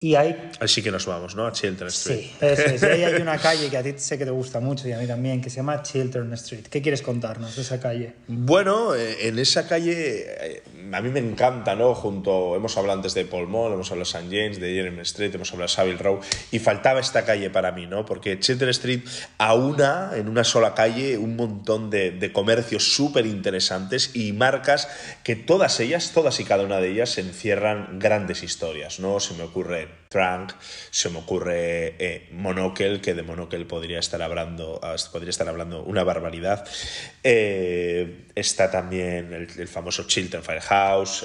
y hay... Así que nos vamos, ¿no? A Chiltern Street. Sí, eso es. Y ahí hay una calle que a ti sé que te gusta mucho y a mí también, que se llama Chiltern Street. ¿Qué quieres contarnos de esa calle? Bueno, en esa calle a mí me encanta, ¿no? Junto, hemos hablado antes de Paul Mall, hemos hablado de St. James, de Jeremy Street, hemos hablado de Savile Row, y faltaba esta calle para mí, ¿no? Porque Chiltern Street aúna en una sola calle un montón de, de comercios súper interesantes y marcas que todas ellas, todas y cada una de ellas, encierran grandes historias, ¿no? Se me ocurre Trunk, se me ocurre eh, Monocle, que de Monocle podría estar hablando, podría estar hablando una barbaridad. Eh, está también el, el, famoso Chiltern Firehouse,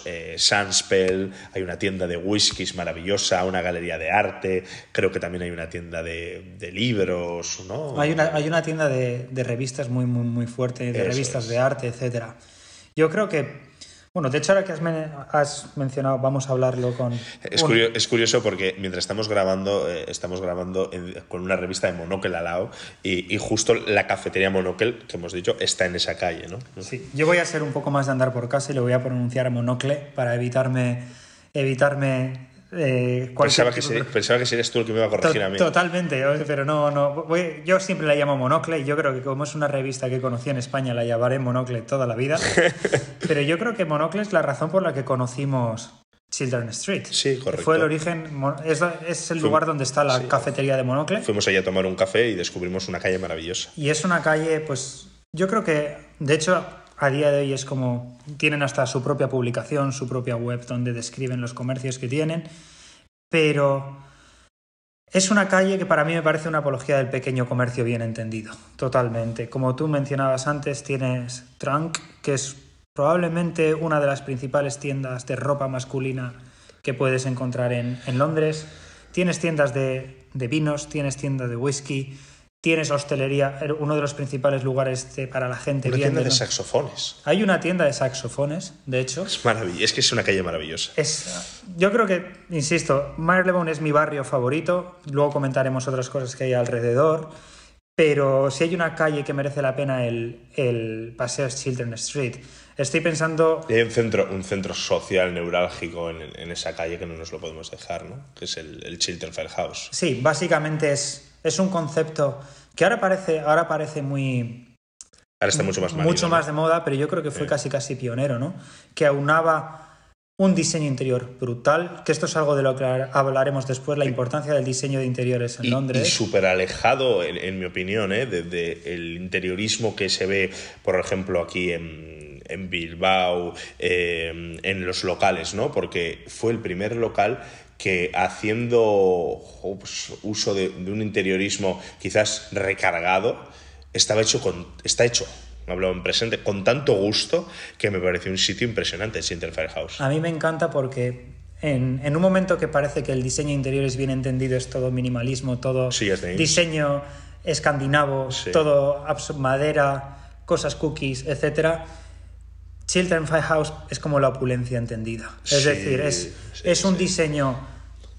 eh, Sunspell, hay una tienda de whiskies maravillosa, una galería de arte, creo que también hay una tienda de, de libros, ¿no? Hay una, hay una tienda de, de, revistas muy, muy, muy fuerte, de Eso revistas es. de arte, etcétera. Yo creo que bueno, de hecho, ahora que has, men has, mencionado, vamos a hablarlo con. Es, curioso, es curioso porque mientras estamos grabando, eh, estamos grabando en, con una revista de Monocle al lado y, y, justo la cafetería Monocle, que hemos dicho, está en esa calle, ¿no? Sí, yo voy a ser un poco más de andar por casa y le voy a pronunciar Monocle para evitarme, evitarme eh, pensaba, que ser, pensaba que serías tú el que me iba a corregir to a mí. Totalmente, pero no, no. Voy, yo siempre la llamo Monocle y yo creo que como es una revista que conocí en España, la llamaré Monocle toda la vida. pero yo creo que Monocle es la razón por la que conocimos Children Street. Sí, correcto. Fue el origen, es, es el lugar donde está la sí. cafetería de Monocle. Fuimos allá a tomar un café y descubrimos una calle maravillosa. Y es una calle, pues, yo creo que, de hecho, a día de hoy es como tienen hasta su propia publicación, su propia web donde describen los comercios que tienen, pero es una calle que para mí me parece una apología del pequeño comercio bien entendido, totalmente. Como tú mencionabas antes, tienes Trunk, que es probablemente una de las principales tiendas de ropa masculina que puedes encontrar en, Londres. Tienes tiendas de, de vinos, tienes tiendas de whisky, tienes hostelería, er, uno de los principales lugares de- para la gente. Una viendo, tienda de ¿no? saxofones. Hay una tienda de saxofones, de hecho. Es maravilloso. Es que es una calle maravillosa. Es, yo creo que, insisto, Marylebone es mi barrio favorito. Luego comentaremos otras cosas que hay alrededor. Pero si hay una calle que merece la pena el, el paseo es Children Street. Estoy pensando Y hay un centro, un centro social neurálgico en, en esa calle que no nos lo podemos dejar, ¿no? Que es el, el Chiltern Fair House. Sí, básicamente es, es un concepto que ahora parece, ahora parece muy, Ahora está mucho más mucho ¿no? más de moda, pero yo creo que fue casi casi pionero, ¿no? Que aunaba un diseño interior brutal, que esto es algo de lo que hablaremos después, la importancia del diseño de interiores en Y, Londres. y súper alejado, en, en mi opinión, ¿eh? de, de el interiorismo que se ve, por ejemplo, aquí en, en Bilbao, eh, en los locales, ¿no? Porque fue el primer local que haciendo pues, uso de, de un interiorismo quizás recargado, estaba hecho con, está hecho, hablo en presente, con tanto gusto que me pareció un sitio impresionante, el Chiltern Fair House. A mí me encanta porque en, en un momento que parece que el diseño interior es bien entendido, es todo minimalismo, todo Sí, es de- diseño escandinavo, Sí. todo madera, cosas cookies, etcétera. Children Fire House es como la opulencia entendida. Es Sí, decir, es, sí, es un sí. diseño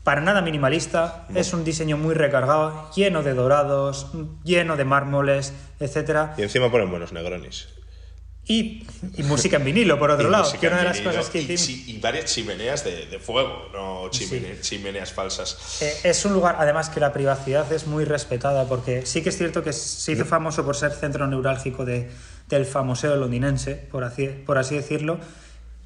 para nada minimalista, es un diseño muy recargado, lleno de dorados, lleno de mármoles, etcétera. Y encima ponen buenos negronis. Y, y música en vinilo, por otro lado, que una de las vinilo cosas que y, hicimos... sí, y varias chimeneas de, de fuego, no chimene- chimeneas falsas. Eh, es un lugar, además, que la privacidad es muy respetada, porque sí que es cierto que se hizo famoso por ser centro neurálgico de, del famoseo londinense, por así, por así decirlo,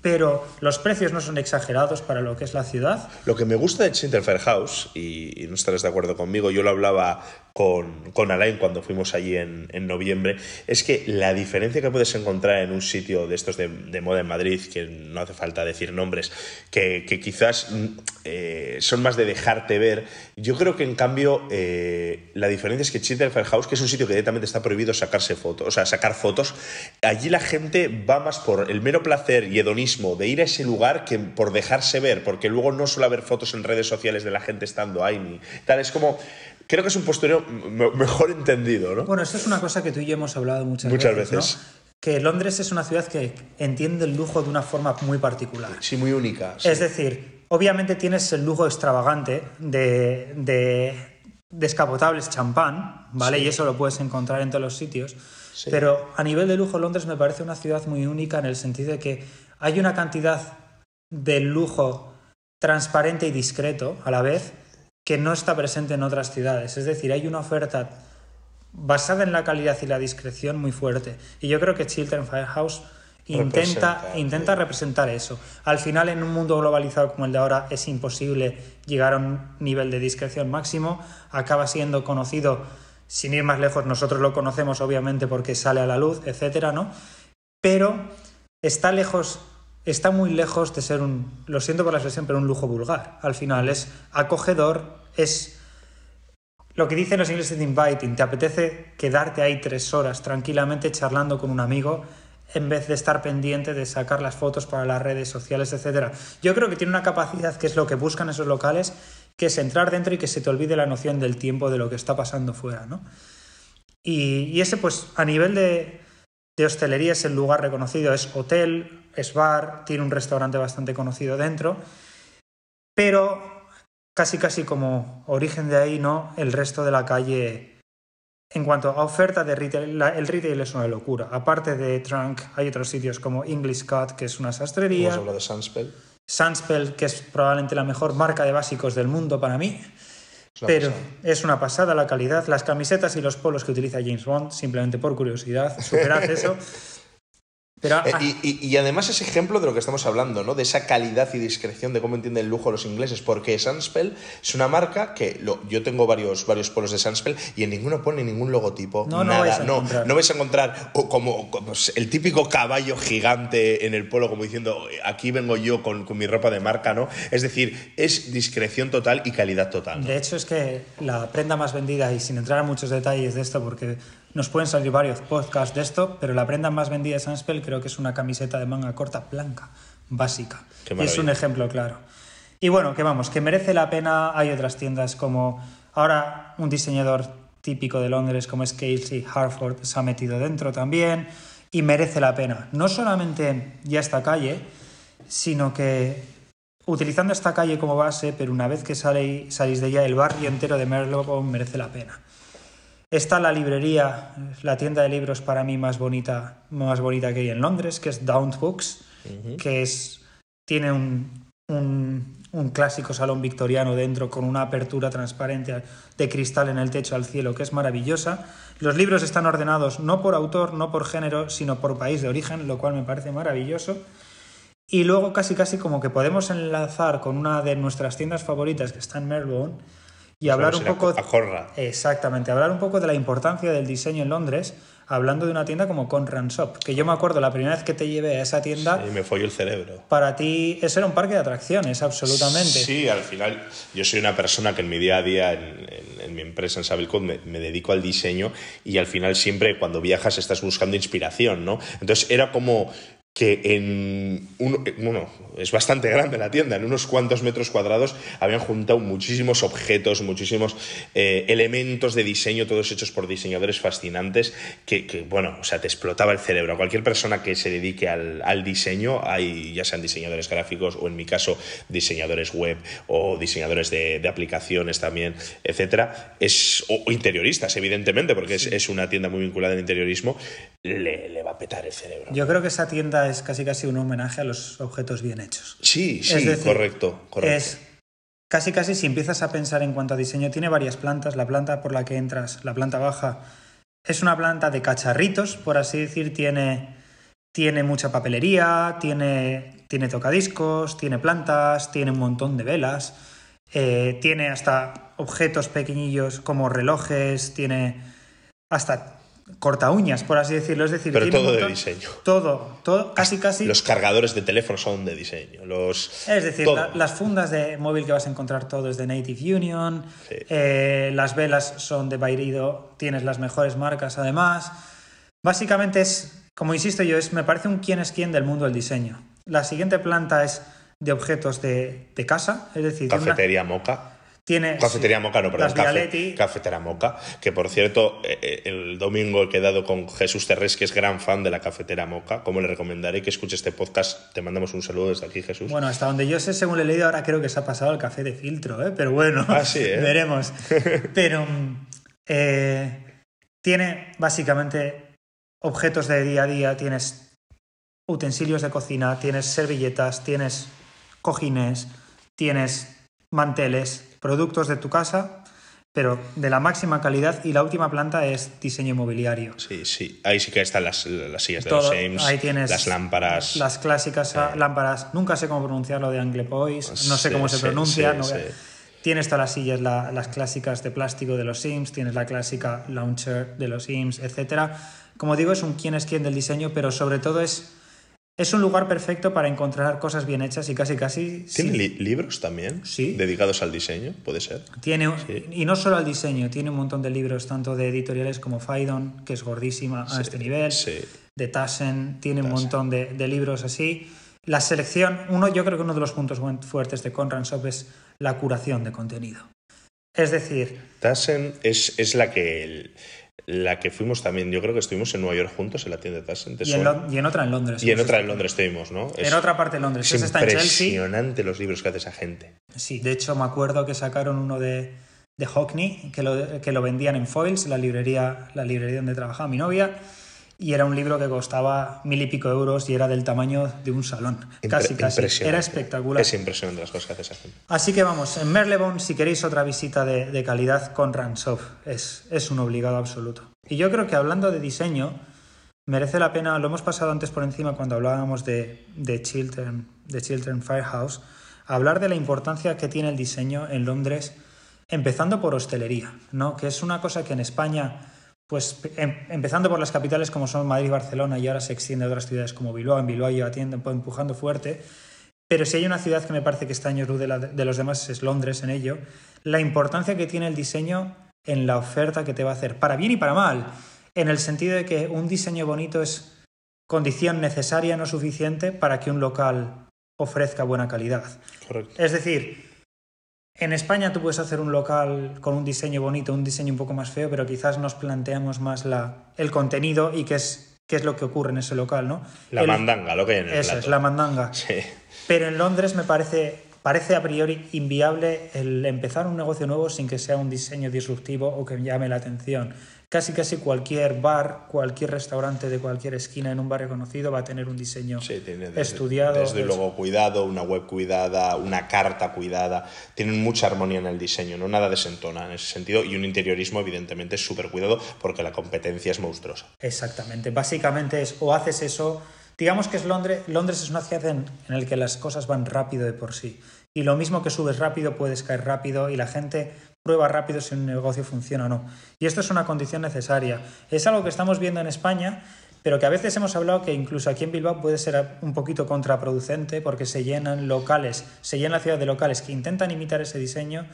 pero los precios no son exagerados para lo que es la ciudad. Lo que me gusta de Chiltern Fair House, y, y no estarás de acuerdo conmigo, yo lo hablaba con, Alain cuando fuimos allí en, noviembre, es que la diferencia que puedes encontrar en un sitio de estos de, moda en Madrid, que no hace falta decir nombres, que, quizás mm, eh, son más de dejarte ver, yo creo que en cambio eh, la diferencia es que Chiltern Fair House, que es un sitio que directamente está prohibido sacarse fotos, o sea, sacar fotos, allí la gente va más por el mero placer y hedonismo de ir a ese lugar que por dejarse ver, porque luego no suele haber fotos en redes sociales de la gente estando ahí ni tal. Es como, creo que es un postureo mejor entendido, ¿no? Bueno, esto es una cosa que tú y yo hemos hablado muchas, Muchas veces, veces. ¿no? Que Londres es una ciudad que entiende el lujo de una forma muy particular. Sí, muy única. sí. Es decir, obviamente tienes el lujo extravagante de, de descapotables champán, ¿vale? Sí. Y eso lo puedes encontrar en todos los sitios. Sí. Pero a nivel de lujo, Londres me parece una ciudad muy única en el sentido de que hay una cantidad de lujo transparente y discreto a la vez que no está presente en otras ciudades. Es decir, hay una oferta basada en la calidad y la discreción muy fuerte. Y yo creo que Chiltern Firehouse intenta, Representa, intenta representar eso. Al final, en un mundo globalizado como el de ahora, es imposible llegar a un nivel de discreción máximo. Acaba siendo conocido, sin ir más lejos, nosotros lo conocemos obviamente porque sale a la luz, etcétera, ¿no? Pero está lejos, está muy lejos de ser un, lo siento por la expresión, pero un lujo vulgar. Al final es acogedor, es lo que dicen los ingleses de inviting, te apetece quedarte ahí tres horas tranquilamente charlando con un amigo en vez de estar pendiente de sacar las fotos para las redes sociales, etcétera. Yo creo que tiene una capacidad que es lo que buscan esos locales, que es entrar dentro y que se te olvide la noción del tiempo de lo que está pasando fuera, ¿no? Y, y ese, pues, a nivel de, de hostelería es el lugar reconocido, es hotel, es bar, tiene un restaurante bastante conocido dentro, pero casi casi como origen de ahí, ¿no? El resto de la calle, en cuanto a oferta de retail, la- el retail es una locura. Aparte de Trunk, hay otros sitios como English Cut, que es una sastrería, Hemos hablado de Sunspell. Sunspell, que es probablemente la mejor marca de básicos del mundo para mí. Pero pasada. es una pasada la calidad. Las camisetas y los polos que utiliza James Bond, simplemente por curiosidad, superad eso. Pero Eh, ah, y, y- y además es ejemplo de lo que estamos hablando, ¿no? De esa calidad y discreción de cómo entienden el lujo los ingleses, porque Sunspell es una marca que lo- yo tengo varios, varios polos de Sunspell y en ninguno pone ningún logotipo, No, no nada, vais a no, no vais a encontrar como, como el típico caballo gigante en el polo, como diciendo, aquí vengo yo con, con mi ropa de marca, ¿no? Es decir, es discreción total y calidad total. de hecho es que la prenda más vendida, y sin entrar a muchos detalles de esto, porque nos pueden salir varios podcasts de esto, pero la prenda más vendida de Sunspell creo que es una camiseta de manga corta blanca, básica. Y es un ejemplo claro. Y bueno, que vamos, que merece la pena. Hay otras tiendas como ahora un diseñador típico de Londres como es Casey Harford se ha metido dentro también y merece la pena. No solamente ya esta calle, sino que utilizando esta calle como base, pero una vez que sale, salís de ella, el barrio entero de Marylebone merece la pena. Está la librería, la tienda de libros para mí más bonita, más bonita que hay en Londres, que es Down Books, que es, tiene un, un, un, clásico salón victoriano dentro con una apertura transparente de cristal en el techo al cielo, que es maravillosa. Los libros están ordenados no por autor, no por género, sino por país de origen, lo cual me parece maravilloso. Y luego casi casi como que podemos enlazar con una de nuestras tiendas favoritas que está en Melbourne, y hablar un poco exactamente hablar un poco de la importancia del diseño en Londres hablando de una tienda como Conran Shop que yo me acuerdo la primera vez que te llevé a esa tienda y me folló el cerebro. para ti eso era un parque de atracciones absolutamente. Sí al final yo soy una persona que en mi día a día en, mi empresa en Sabilcode me, me, dedico al diseño y al final siempre cuando viajas estás buscando inspiración no entonces era como que en un, bueno, es bastante grande la tienda, en unos cuantos metros cuadrados habían juntado muchísimos objetos, muchísimos eh, elementos de diseño, todos hechos por diseñadores fascinantes, que, bueno, o sea, te explotaba el cerebro. cualquier persona que se dedique al, diseño, hay, ya sean diseñadores gráficos o en mi caso diseñadores web o diseñadores de, aplicaciones también, etcétera, es, o, interioristas, evidentemente, porque es, es, una tienda muy vinculada al interiorismo, le, le va a petar el cerebro. Yo creo que esa tienda es casi casi un homenaje a los objetos bien hechos. Sí, sí, correcto, correcto. Es casi casi si empiezas a pensar en cuanto a diseño, tiene varias plantas. La planta por la que entras, la planta baja, es una planta de cacharritos, por así decir, tiene, tiene mucha papelería, tiene, tiene tocadiscos, tiene plantas, tiene un montón de velas, eh, tiene hasta objetos pequeñillos como relojes, tiene hasta corta uñas, por así decirlo. Es decir, pero todo de diseño. Todo, todo, casi casi. Los cargadores de teléfono son de diseño. Los... Es decir, las fundas de móvil que vas a encontrar todo es de Native Union. Eh, las velas son de Bairido. Tienes las mejores marcas además. Básicamente es, como insisto yo, es, me parece un quién es quién del mundo del diseño. La siguiente planta es de objetos de, de casa, es decir, cafetería moca Cafetería Moca, no, perdón. cafetería Moca, que por cierto, eh, eh, el domingo he quedado con Jesús Terrés, que es gran fan de la cafetera Moca. Como le recomendaré que escuche este podcast, te mandamos un saludo desde aquí, Jesús. Bueno, hasta donde yo sé, según le he leído, ahora creo que se ha pasado el café de filtro, ¿eh? pero bueno, ah, veremos. pero tiene básicamente objetos de día a día, tienes utensilios de cocina, tienes servilletas, tienes cojines, tienes manteles, productos de tu casa, pero de la máxima calidad y la última planta es diseño inmobiliario. Sí, sí, ahí sí que están las, sillas de los Ames, ahí tienes las lámparas. Las clásicas eh. lámparas, nunca sé cómo pronunciarlo de Anglepois, no sé cómo se pronuncia. Tienes todas las sillas, las clásicas de plástico de los Sims, tienes la clásica launcher de los Sims, etc. Como digo, es un quién es quién del diseño, pero sobre todo es es un lugar perfecto para encontrar cosas bien hechas y casi casi... ¿Tiene libros también? Sí. ¿Dedicados al diseño? ¿Puede ser? Tiene, y no solo al diseño, tiene un montón de libros, tanto de editoriales como Faidon, que es gordísima a este nivel, de Tassen, tiene un montón de, libros así. La selección, uno, yo creo que uno de los puntos fuertes de Conran Shop es la curación de contenido. Es decir... Tassen es, es la que... El la que fuimos también, yo creo que estuvimos en Nueva York juntos en la tienda de Tassen. Y, en, otra en Londres. Y en otra en Londres estuvimos, ¿no? en otra parte de Londres. Es impresionante los libros que hace esa gente. Sí, de hecho me acuerdo que sacaron uno de, de Hockney, que lo, que lo vendían en Foils, la librería, la librería donde trabajaba mi novia y era un libro que costaba mil y pico euros y era del tamaño de un salón. casi, casi. Era espectacular. Es impresionante las cosas que hace esa gente. Así que vamos, en Merlebone, si queréis otra visita de, calidad con Ransov, es, es un obligado absoluto. Y yo creo que hablando de diseño, merece la pena, lo hemos pasado antes por encima cuando hablábamos de, de, Children, de Children Firehouse, hablar de la importancia que tiene el diseño en Londres, empezando por hostelería, ¿no? que es una cosa que en España pues em, empezando por las capitales como son Madrid y Barcelona y ahora se extiende a otras ciudades como Bilbao, en Bilbao lleva tienda, pues, empujando fuerte, pero si hay una ciudad que me parece que está años luz de, de los demás es Londres en ello, la importancia que tiene el diseño en la oferta que te va a hacer, para bien y para mal, en el sentido de que un diseño bonito es condición necesaria, no suficiente, para que un local ofrezca buena calidad. Correcto. Es decir, en España tú puedes hacer un local con un diseño bonito, un diseño un poco más feo, pero quizás nos planteamos más la, el contenido y qué es, qué es lo que ocurre en ese local, ¿no? La El- mandanga, lo que hay en el Eso plato. es, la mandanga. Sí. Pero en Londres me parece, parece a priori inviable el empezar un negocio nuevo sin que sea un diseño disruptivo o que llame la atención. Casi casi cualquier bar, cualquier restaurante de cualquier esquina en un barrio conocido va a tener un diseño Sí, tiene desde, estudiado. desde luego cuidado, una web cuidada, una carta cuidada. Tienen mucha armonía en el diseño, no nada desentona en ese sentido. Y un interiorismo, evidentemente, súper cuidado porque la competencia es monstruosa. Exactamente. Básicamente es o haces eso. Digamos que es Londres. Londres es una ciudad en, en la que las cosas van rápido de por sí. Y lo mismo que subes rápido, puedes caer rápido y la gente prueba rápido si un negocio funciona o no. Y esto es una condición necesaria. Es algo que estamos viendo en España, pero que a veces hemos hablado que incluso aquí en Bilbao puede ser un poquito contraproducente porque se llenan locales, se llena la ciudad de locales que intentan imitar ese diseño,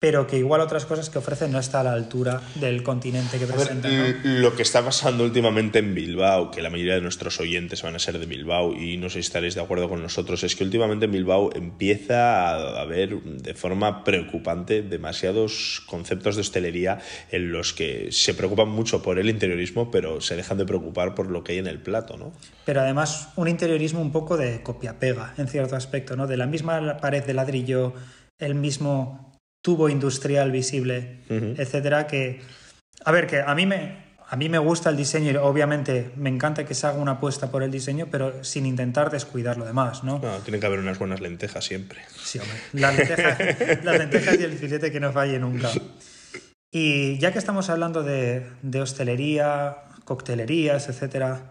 pero que igual otras cosas que ofrecen no está a la altura del continente que A ver, presentan. ¿no? l- lo que está pasando últimamente en Bilbao, que la mayoría de nuestros oyentes van a ser de Bilbao y no sé si estaréis de acuerdo con nosotros, es que últimamente en Bilbao empieza a haber de forma preocupante demasiados conceptos de hostelería en los que se preocupan mucho por el interiorismo, pero se dejan de preocupar por lo que hay en el plato, ¿no? pero además un interiorismo un poco de copia-pega en cierto aspecto, ¿no? De la misma pared de ladrillo, el mismo tubo industrial visible, Ujú. etcétera, que a ver, que a mí me a mí me gusta el diseño y obviamente me encanta que se haga una apuesta por el diseño, pero sin intentar descuidar lo demás, ¿no? No, tienen que haber unas buenas lentejas siempre. Sí, hombre. Las lentejas, las lentejas y el filete que no falle nunca. Y ya que estamos hablando de, de hostelería, coctelerías, etcétera,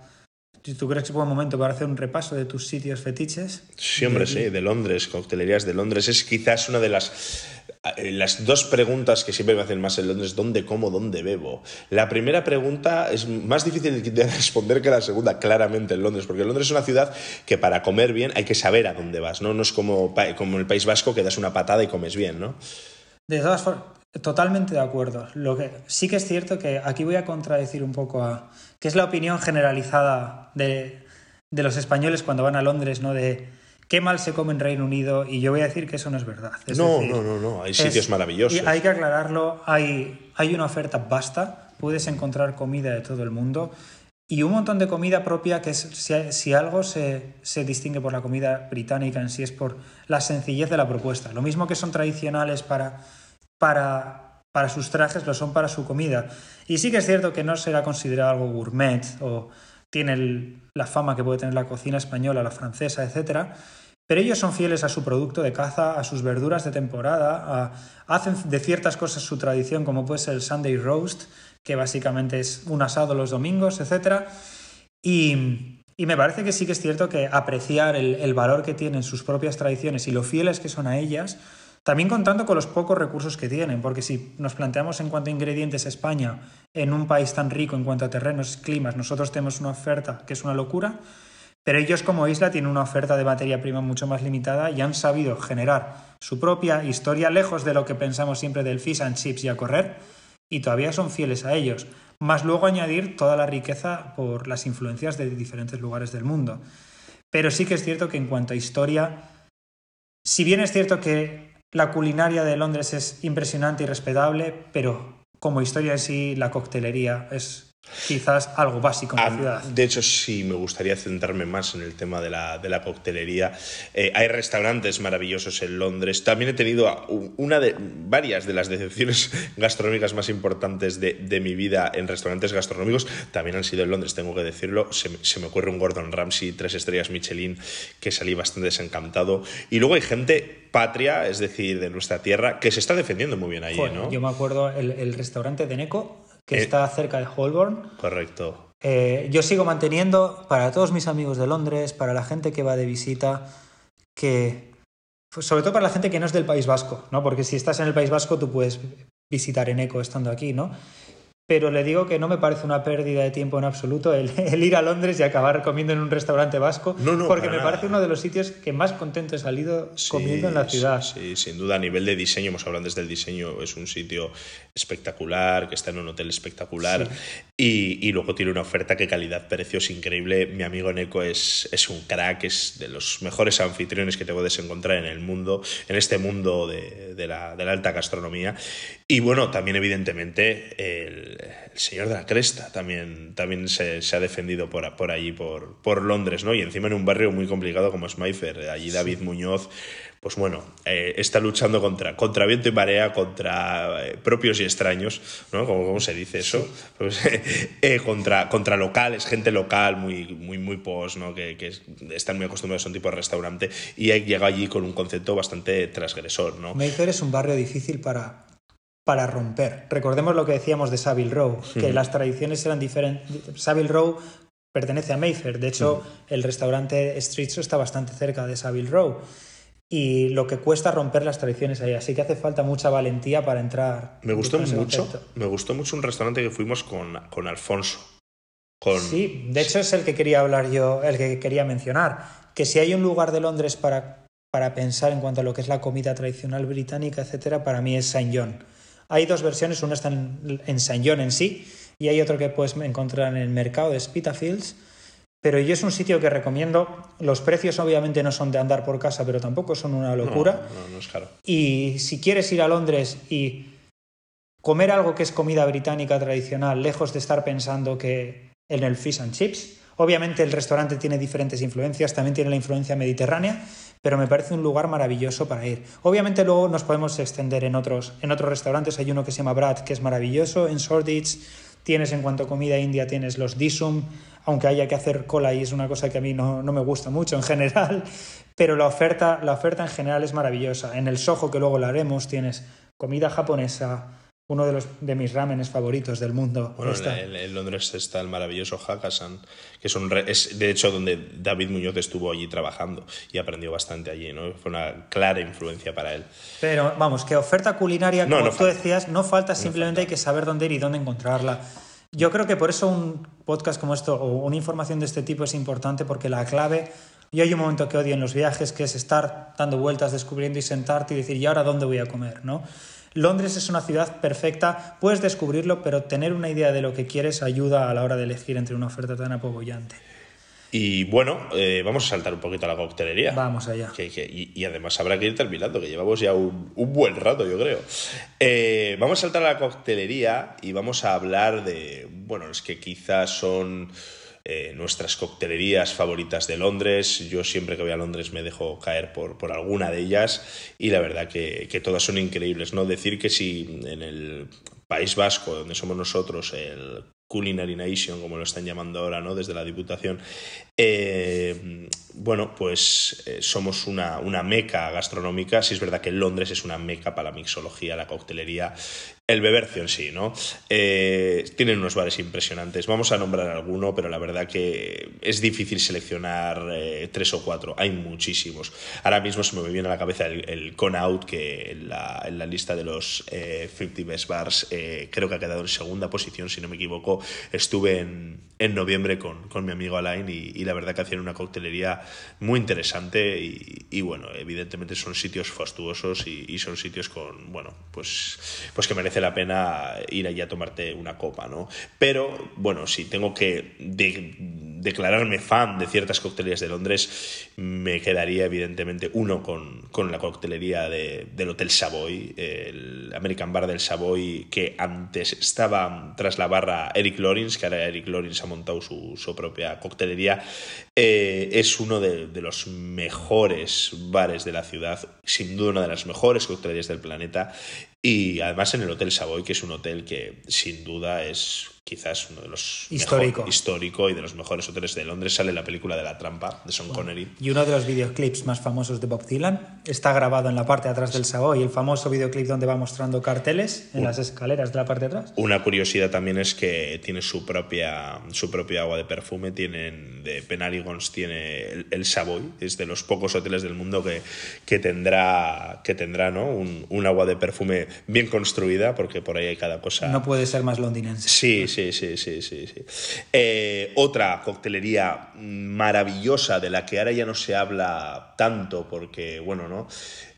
¿tú crees que es buen momento para hacer un repaso de tus sitios fetiches? Sí, hombre, sí, de Londres, coctelerías de Londres. Es quizás una de las, las dos preguntas que siempre me hacen más en Londres, ¿dónde como, dónde bebo? La primera pregunta es más difícil de responder que la segunda, claramente, en Londres, porque Londres es una ciudad que para comer bien hay que saber a dónde vas, ¿no? No es como, como el País Vasco que das una patada y comes bien, ¿no? De todas formas, totalmente de acuerdo. Lo que sí que es cierto que aquí voy a contradecir un poco a que es la opinión generalizada de, de los españoles cuando van a Londres, ¿no? De qué mal se come en Reino Unido y yo voy a decir que eso no es verdad. Es No, decir, no, no, no, hay es- sitios maravillosos. Y hay que aclararlo, hay, hay una oferta vasta, puedes encontrar comida de todo el mundo y un montón de comida propia que es, si, si algo se, se distingue por la comida británica en sí es por la sencillez de la propuesta. Lo mismo que son tradicionales para, para, para sus trajes, lo son para su comida. Y sí que es cierto que no será considerado algo gourmet o tiene la fama que puede tener la cocina española, la francesa, etcétera. Pero ellos son fieles a su producto de caza, a sus verduras de temporada, hacen de ciertas cosas su tradición, como puede ser el Sunday Roast, que básicamente es un asado los domingos, etc. Y, y me parece que sí que es cierto que apreciar el, el valor que tienen sus propias tradiciones y lo fieles que son a ellas, también contando con los pocos recursos que tienen, porque si nos planteamos en cuanto a ingredientes España, en un país tan rico en cuanto a terrenos, climas, nosotros tenemos una oferta que es una locura, pero ellos como isla tienen una oferta de materia prima mucho más limitada y han sabido generar su propia historia lejos de lo que pensamos siempre del fish and chips y a correr, y todavía son fieles a ellos, más luego añadir toda la riqueza por las influencias de diferentes lugares del mundo. Pero sí que es cierto que en cuanto a historia, si bien es cierto que la culinaria de Londres es impresionante y respetable, pero como historia en sí, la coctelería es quizás algo básico en la Ah, ciudad. De hecho, sí me gustaría centrarme más en el tema de la, de la coctelería. Eh, hay restaurantes maravillosos en Londres. También he tenido una de varias de las decepciones gastronómicas más importantes de, de mi vida en restaurantes gastronómicos. También han sido en Londres, tengo que decirlo. Se, me- se me ocurre un Gordon Ramsay, tres estrellas Michelin, que salí bastante desencantado. Y luego hay gente patria, es decir, de nuestra tierra, que se está defendiendo muy bien ahí, Joder, ¿no? Yo me acuerdo el, el restaurante de Neko, que Eh. está cerca de Holborn. Correcto. Eh, yo sigo manteniendo para todos mis amigos de Londres, para la gente que va de visita, que pues, sobre todo para la gente que no es del País Vasco, ¿no? Porque si estás en el País Vasco tú puedes visitar Eneco estando aquí, ¿no? Pero le digo que no me parece una pérdida de tiempo en absoluto el, ir a Londres y acabar comiendo en un restaurante vasco, porque me parece uno de los sitios que más contento he salido comiendo en la ciudad. Sí, sin duda, a nivel de diseño, hemos hablado desde el diseño, es un sitio espectacular, que está en un hotel espectacular y, y, luego tiene una oferta que calidad-precio es increíble. Mi amigo Neko es, es un crack, es de los mejores anfitriones que te puedes encontrar en el mundo, en este mundo de, de, la, de la alta gastronomía. Y bueno, también evidentemente el el señor de la cresta también, también se, ha defendido por, por allí, por, por, Londres, ¿no? Y encima en un barrio muy complicado como es Mayfair. Allí David Muñoz, pues bueno, eh, está luchando contra, contra viento y marea, contra eh, propios y extraños, ¿no? ¿Cómo, se dice eso? Pues, eh, contra, contra locales, gente local, muy, muy, muy post, ¿no? Que, que, están muy acostumbrados a un tipo de restaurante y llega allí con un concepto bastante transgresor, ¿no? Mayfair es un barrio difícil para para romper. Recordemos lo que decíamos de Savile Row, que las tradiciones eran diferentes. Savile Row pertenece a Mayfair, de hecho el restaurante Street está bastante cerca de Savile Row y lo que cuesta romper las tradiciones ahí, así que hace falta mucha valentía para entrar. Me gustó mucho, me gustó mucho un restaurante que fuimos con, con Alfonso. Con... Sí, de hecho es el que quería hablar yo, el que quería mencionar, que si hay un lugar de Londres para, para pensar en cuanto a lo que es la comida tradicional británica, etcétera, para mí es Saint John hay dos versiones, una está en, en Saint John en sí y hay otro que puedes encontrar en el mercado de Spitalfields. Pero yo es un sitio que recomiendo. Los precios obviamente no son de andar por casa, pero tampoco son una locura. No, no, es caro. Y si quieres ir a Londres y comer algo que es comida británica tradicional, lejos de estar pensando que en el fish and chips, obviamente el restaurante tiene diferentes influencias, también tiene la influencia mediterránea, pero me parece un lugar maravilloso para ir. Obviamente luego nos podemos extender en otros, en otros restaurantes, hay uno que se llama Brad, que es maravilloso, en Shoreditch tienes en cuanto a comida india, tienes los disum, aunque haya que hacer cola y es una cosa que a mí no, no me gusta mucho en general, pero la oferta, la oferta en general es maravillosa. En el Soho, que luego lo haremos, tienes comida japonesa, uno de, los, de mis ramenes favoritos del mundo. Bueno, en, Londres está el maravilloso Hakkasan, que es, un es de hecho donde David Muñoz estuvo allí trabajando y aprendió bastante allí, ¿no? Fue una clara influencia para él. Pero vamos, que oferta culinaria, como tú decías, no falta, simplemente hay que saber dónde ir y dónde encontrarla. Yo creo que por eso un podcast como esto o una información de este tipo es importante porque la clave, yo hay un momento que odio en los viajes que es estar dando vueltas, descubriendo y sentarte y decir, ¿y ahora dónde voy a comer? ¿no? Londres es una ciudad perfecta, puedes descubrirlo, pero tener una idea de lo que quieres ayuda a la hora de elegir entre una oferta tan apobollante. Y bueno, eh, vamos a saltar un poquito a la coctelería. Vamos allá. y, además habrá que ir terminando, que llevamos ya un, buen rato, yo creo. Eh, vamos a saltar a la coctelería y vamos a hablar de, bueno, es que quizás son eh, nuestras coctelerías favoritas de Londres. Yo siempre que voy a Londres me dejo caer por, por alguna de ellas y la verdad que, que, todas son increíbles. ¿no? Decir que si en el País Vasco, donde somos nosotros, el Culinary Nation, como lo están llamando ahora, ¿no? Desde la Diputación. Eh, bueno, pues eh, somos una, una, meca gastronómica. Sí es verdad que Londres es una meca para la mixología, la coctelería el bebercio en sí, ¿no? Eh, tienen unos bares impresionantes. Vamos a nombrar alguno, pero la verdad que es difícil seleccionar eh, tres o cuatro. Hay muchísimos. Ahora mismo se me viene a la cabeza el, Con Out, que en la, en la lista de los 50 eh, Best Bars creo que ha quedado en segunda posición, si no me equivoco. Estuve en, en noviembre con, con, mi amigo Alain y, la verdad que hacían una coctelería muy interesante y, bueno, evidentemente son sitios fastuosos y, son sitios con, bueno, pues, pues que merecen la pena ir allí a tomarte una copa, ¿no? Pero, bueno, si tengo que declararme fan de ciertas coctelerías de Londres, me quedaría evidentemente uno con, con la coctelería de, del Hotel Savoy, el American Bar del Savoy, que antes estaba tras la barra Eric Lawrence, que ahora Eric Lawrence ha montado su, su propia coctelería, eh, es uno de, de, los mejores bares de la ciudad, sin duda una de las mejores coctelerías del planeta, y además en el Hotel Savoy, que es un hotel que sin duda es quizás uno de los Histórico. mejor- histórico y de los mejores hoteles de Londres sale la película de la trampa de Sean Connery Y uno de los videoclips más famosos de Bob Dylan está grabado en la parte de atrás del Savoy, el famoso videoclip donde va mostrando carteles en las escaleras de la parte de atrás. Una curiosidad también es que tiene su propia, su propia agua de perfume. Tienen, de Penarigons tiene el, el Savoy. Es de los pocos hoteles del mundo que, que tendrá, que tendrá ¿no? un, un agua de perfume bien construida, porque por ahí hay cada cosa. No puede ser más londinense. Sí, sí, sí, sí, sí. sí. Eh, otra coctelería maravillosa de la que ahora ya no se habla tanto porque, bueno, ¿no?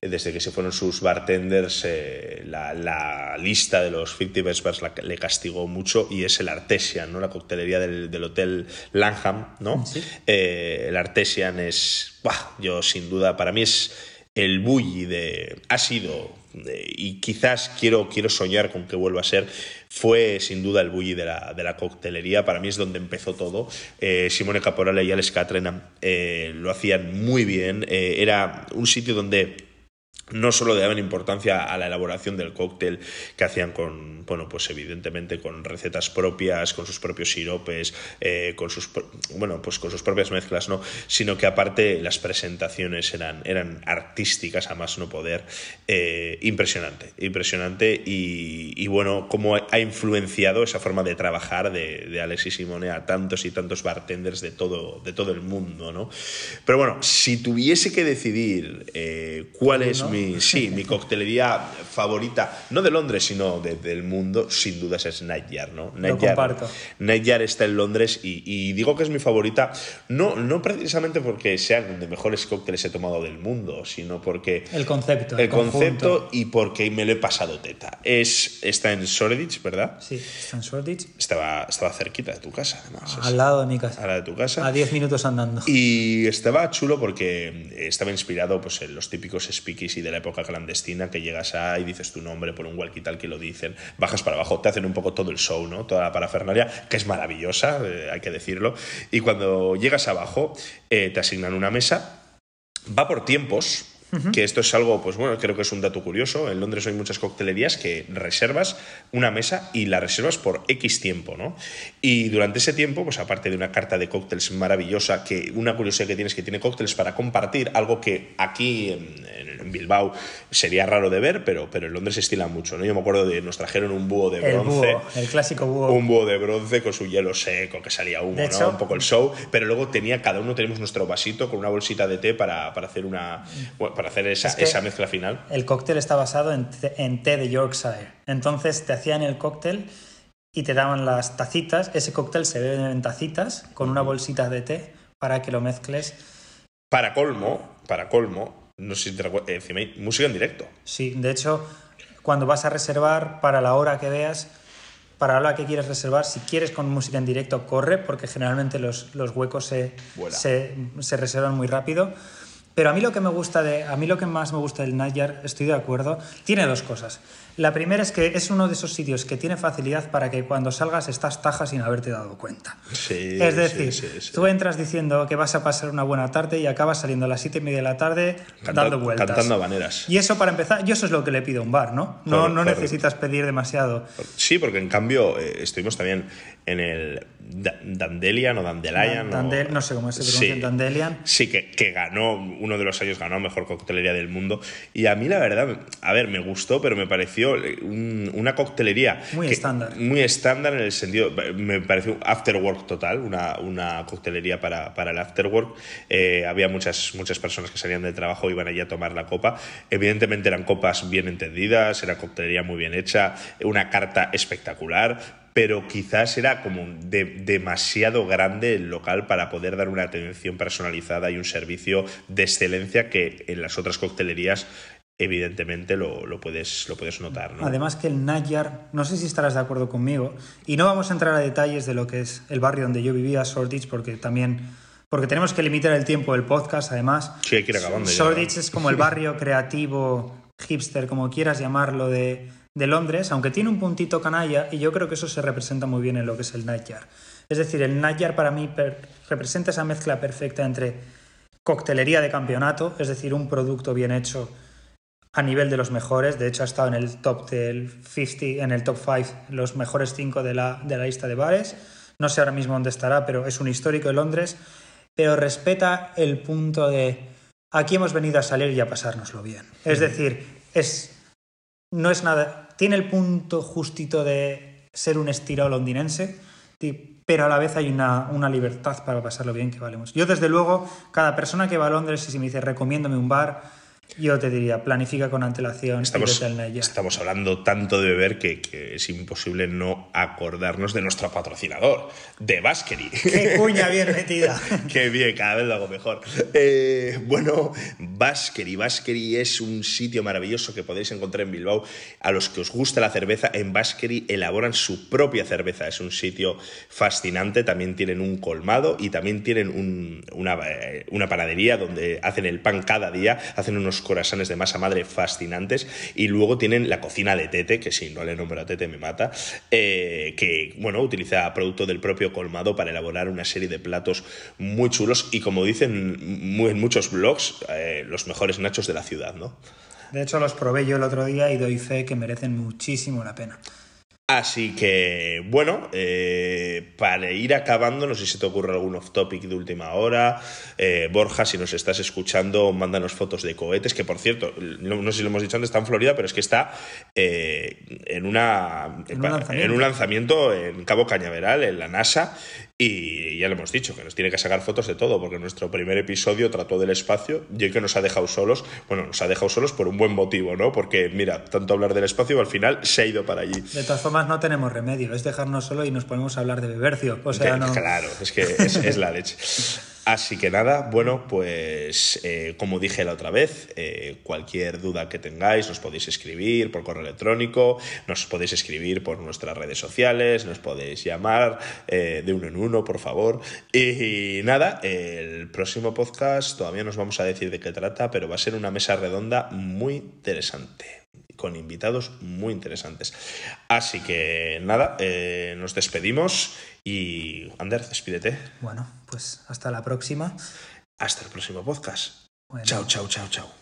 Desde que se fueron sus bartenders, eh, la, la lista de los 50 Best Bars la- le castigó mucho y es el Artesian, ¿no? La coctelería del, del hotel Langham, ¿no? Sí. Eh, el Artesian es, ¡buah! yo sin duda, para mí es el bully de... Ha sido, y quizás quiero, quiero soñar con que vuelva a ser, fue sin duda el bully de la, de la coctelería. Para mí es donde empezó todo. Eh, Simone Caporale y Alex Catrena eh, lo hacían muy bien. Eh, era un sitio donde no solo daban importancia a la elaboración del cóctel que hacían con, bueno, pues evidentemente con recetas propias, con sus propios siropes, eh, con sus, bueno, pues con sus propias mezclas, ¿no? Sino que aparte las presentaciones eran, eran artísticas a más no poder. Eh, impresionante, impresionante y, y bueno, cómo ha influenciado esa forma de trabajar de, de Alexis Simone a tantos y tantos bartenders de todo, de todo el mundo, ¿no? Pero bueno, si tuviese que decidir eh, cuál es ¿no? mi, sí, mi coctelería favorita, no de Londres, sino de- del mundo, sin dudas es Nightjar, ¿no? Nightjar, comparto. Nightjar está en Londres y, y digo que es mi favorita, no, no precisamente porque sean de mejores cócteles he tomado del mundo, sino porque El concepto. el conjunto. concepto y porque me lo he pasado teta. Es, está en Shoreditch, ¿verdad? Sí, está en Shoreditch, Estaba, estaba cerquita de tu casa, además. al lado de mi casa. a la de tu casa. A 10 minutos andando. Y estaba chulo porque estaba inspirado pues, en los típicos speakeasy de la época clandestina que llegas a y dices tu nombre por un walkie-talkie lo dicen, bajas para abajo, te hacen un poco todo el show, ¿no? Toda la parafernalia, que es maravillosa, eh, hay que decirlo. Y cuando llegas abajo, eh, te asignan una mesa, va por tiempos. Que esto es algo, pues bueno, creo que es un dato curioso. En Londres hay muchas coctelerías que reservas una mesa y la reservas por X tiempo, ¿no? Y durante ese tiempo, pues aparte de una carta de cócteles maravillosa, que una curiosidad que tienes que tiene cócteles para compartir, algo que aquí en, en Bilbao sería raro de ver, pero, pero en Londres se estila mucho, ¿no? Yo me acuerdo de nos trajeron un búho de El bronce. búho, el clásico búho. Un búho de bronce con su hielo seco, que salía humo, De ¿no? hecho- Un poco el show. Pero luego tenía, cada uno tenemos nuestro vasito con una bolsita de té para, para hacer una bueno, para hacer esa, Es que- esa mezcla final. El cóctel está basado en té, en té de Yorkshire. Entonces te hacían el cóctel y te daban las tacitas. Ese cóctel se bebe en tacitas con una bolsita de té para que lo mezcles. Para colmo, para colmo, no sé si te recuerdas, encima hay música en directo. Sí, de hecho, cuando vas a reservar para la hora que veas, para la hora que quieres reservar, si quieres con música en directo, corre, porque generalmente los, los huecos se, Vuela. se, se reservan muy rápido. Pero a mí lo que me gusta de, a mí lo que más me gusta del Nayar, estoy de acuerdo, tiene dos cosas. La primera es que es uno de esos sitios que tiene facilidad para que cuando salgas estás taja sin haberte dado cuenta. Sí, es decir, sí, sí, sí. tú entras diciendo que vas a pasar una buena tarde y acabas saliendo a las siete y media de la tarde Canta- dando vueltas. Cantando habaneras. Y eso para empezar, yo eso es lo que le pido a un bar, ¿no? No, no necesitas pedir demasiado. Sí, porque en cambio eh, estuvimos también en el Da- Dandelion o Dandelion. o- Dandel- no sé cómo se pronuncia, Sí. Dandelion. Sí, que, que ganó, uno de los años ganó mejor coctelería del mundo. Y a mí, la verdad, a ver, me gustó, pero me pareció un- una coctelería. Muy que- estándar. Muy estándar en el sentido. Me pareció un afterwork total, una, una coctelería para, para el afterwork. Eh, había muchas, muchas personas que salían del trabajo iban allí a tomar la copa. Evidentemente eran copas bien entendidas, era coctelería muy bien hecha, una carta espectacular pero quizás era como de- demasiado grande el local para poder dar una atención personalizada y un servicio de excelencia que en las otras coctelerías evidentemente lo, lo puedes, lo puedes notar. ¿no? Además que el Nayar, no sé si estarás de acuerdo conmigo, y no vamos a entrar a detalles de lo que es el barrio donde yo vivía, Shoreditch, porque también, porque tenemos que limitar el tiempo del podcast, además. Sí, hay que ir acabando ya. Shoreditch es como el barrio creativo, hipster, como quieras llamarlo, de, de Londres, aunque tiene un puntito canalla, y yo creo que eso se representa muy bien en lo que es el Nightjar. Es decir, el Nightjar para mí representa esa mezcla perfecta entre coctelería de campeonato, es decir, un producto bien hecho a nivel de los mejores. De hecho, ha estado en el top del 50, en el top 5, los mejores 5 de la, de la lista de bares. No sé ahora mismo dónde estará, pero es un histórico de Londres. Pero respeta el punto de aquí hemos venido a salir y a pasárnoslo bien. Es decir, es, no es nada. Tiene el punto justito de ser un estilo londinense, pero a la vez hay una, una libertad para pasarlo bien que valemos. Yo, desde luego, cada persona que va a Londres y si me dice recomiéndome un bar, yo te diría, planifica con antelación estamos, y Estamos hablando tanto de beber que, es imposible no acordarnos de nuestro patrocinador, de Baskery. ¡Qué cuña bien metida! ¡Qué bien! Cada vez lo hago mejor. Eh, bueno, Baskery. Baskery es un sitio maravilloso que podéis encontrar en Bilbao. A los que os gusta la cerveza, en Baskery elaboran su propia cerveza. Es un sitio fascinante. También tienen un colmado y también tienen una, eh, una panadería donde hacen el pan cada día. Hacen unos corazones de masa madre fascinantes. Y luego tienen la cocina de Tete, que si no le nombro a Tete me mata, eh, que bueno, utiliza producto del propio colmado para elaborar una serie de platos muy chulos y como dicen en muchos blogs, eh, los mejores nachos de la ciudad, ¿no? De hecho, los probé yo el otro día y doy fe que merecen muchísimo la pena. Así que, bueno, eh, para ir acabando, no sé si te ocurre algún off topic de última hora. Eh, Borja, si nos estás escuchando, mándanos fotos de cohetes, que por cierto, no, sé si lo hemos dicho antes, está en Florida, pero es que está eh, en, una, en, un lanzamiento en Cabo Cañaveral, en la NASA, y ya lo hemos dicho, que nos tiene que sacar fotos de todo, porque nuestro primer episodio trató del espacio y que nos ha dejado solos, bueno, nos ha dejado solos por un buen motivo, ¿no? Porque, mira, tanto hablar del espacio, al final se ha ido para allí. De todas formas, no tenemos remedio, es dejarnos solo y nos ponemos a hablar de Bebercio. O sea, no... Claro, es que es, es la leche. Así que nada, bueno, pues eh, como dije la otra vez, eh, cualquier duda que tengáis nos podéis escribir por correo electrónico, nos podéis escribir por nuestras redes sociales, nos podéis llamar eh, de uno en uno, por favor. Y, nada, el próximo podcast todavía nos vamos a decir de qué trata, pero va a ser una mesa redonda muy interesante con invitados muy interesantes. Así que nada, nos despedimos y Ander, despídete. Bueno, pues hasta la próxima. Hasta el próximo podcast. Chao, chao, chao, chao.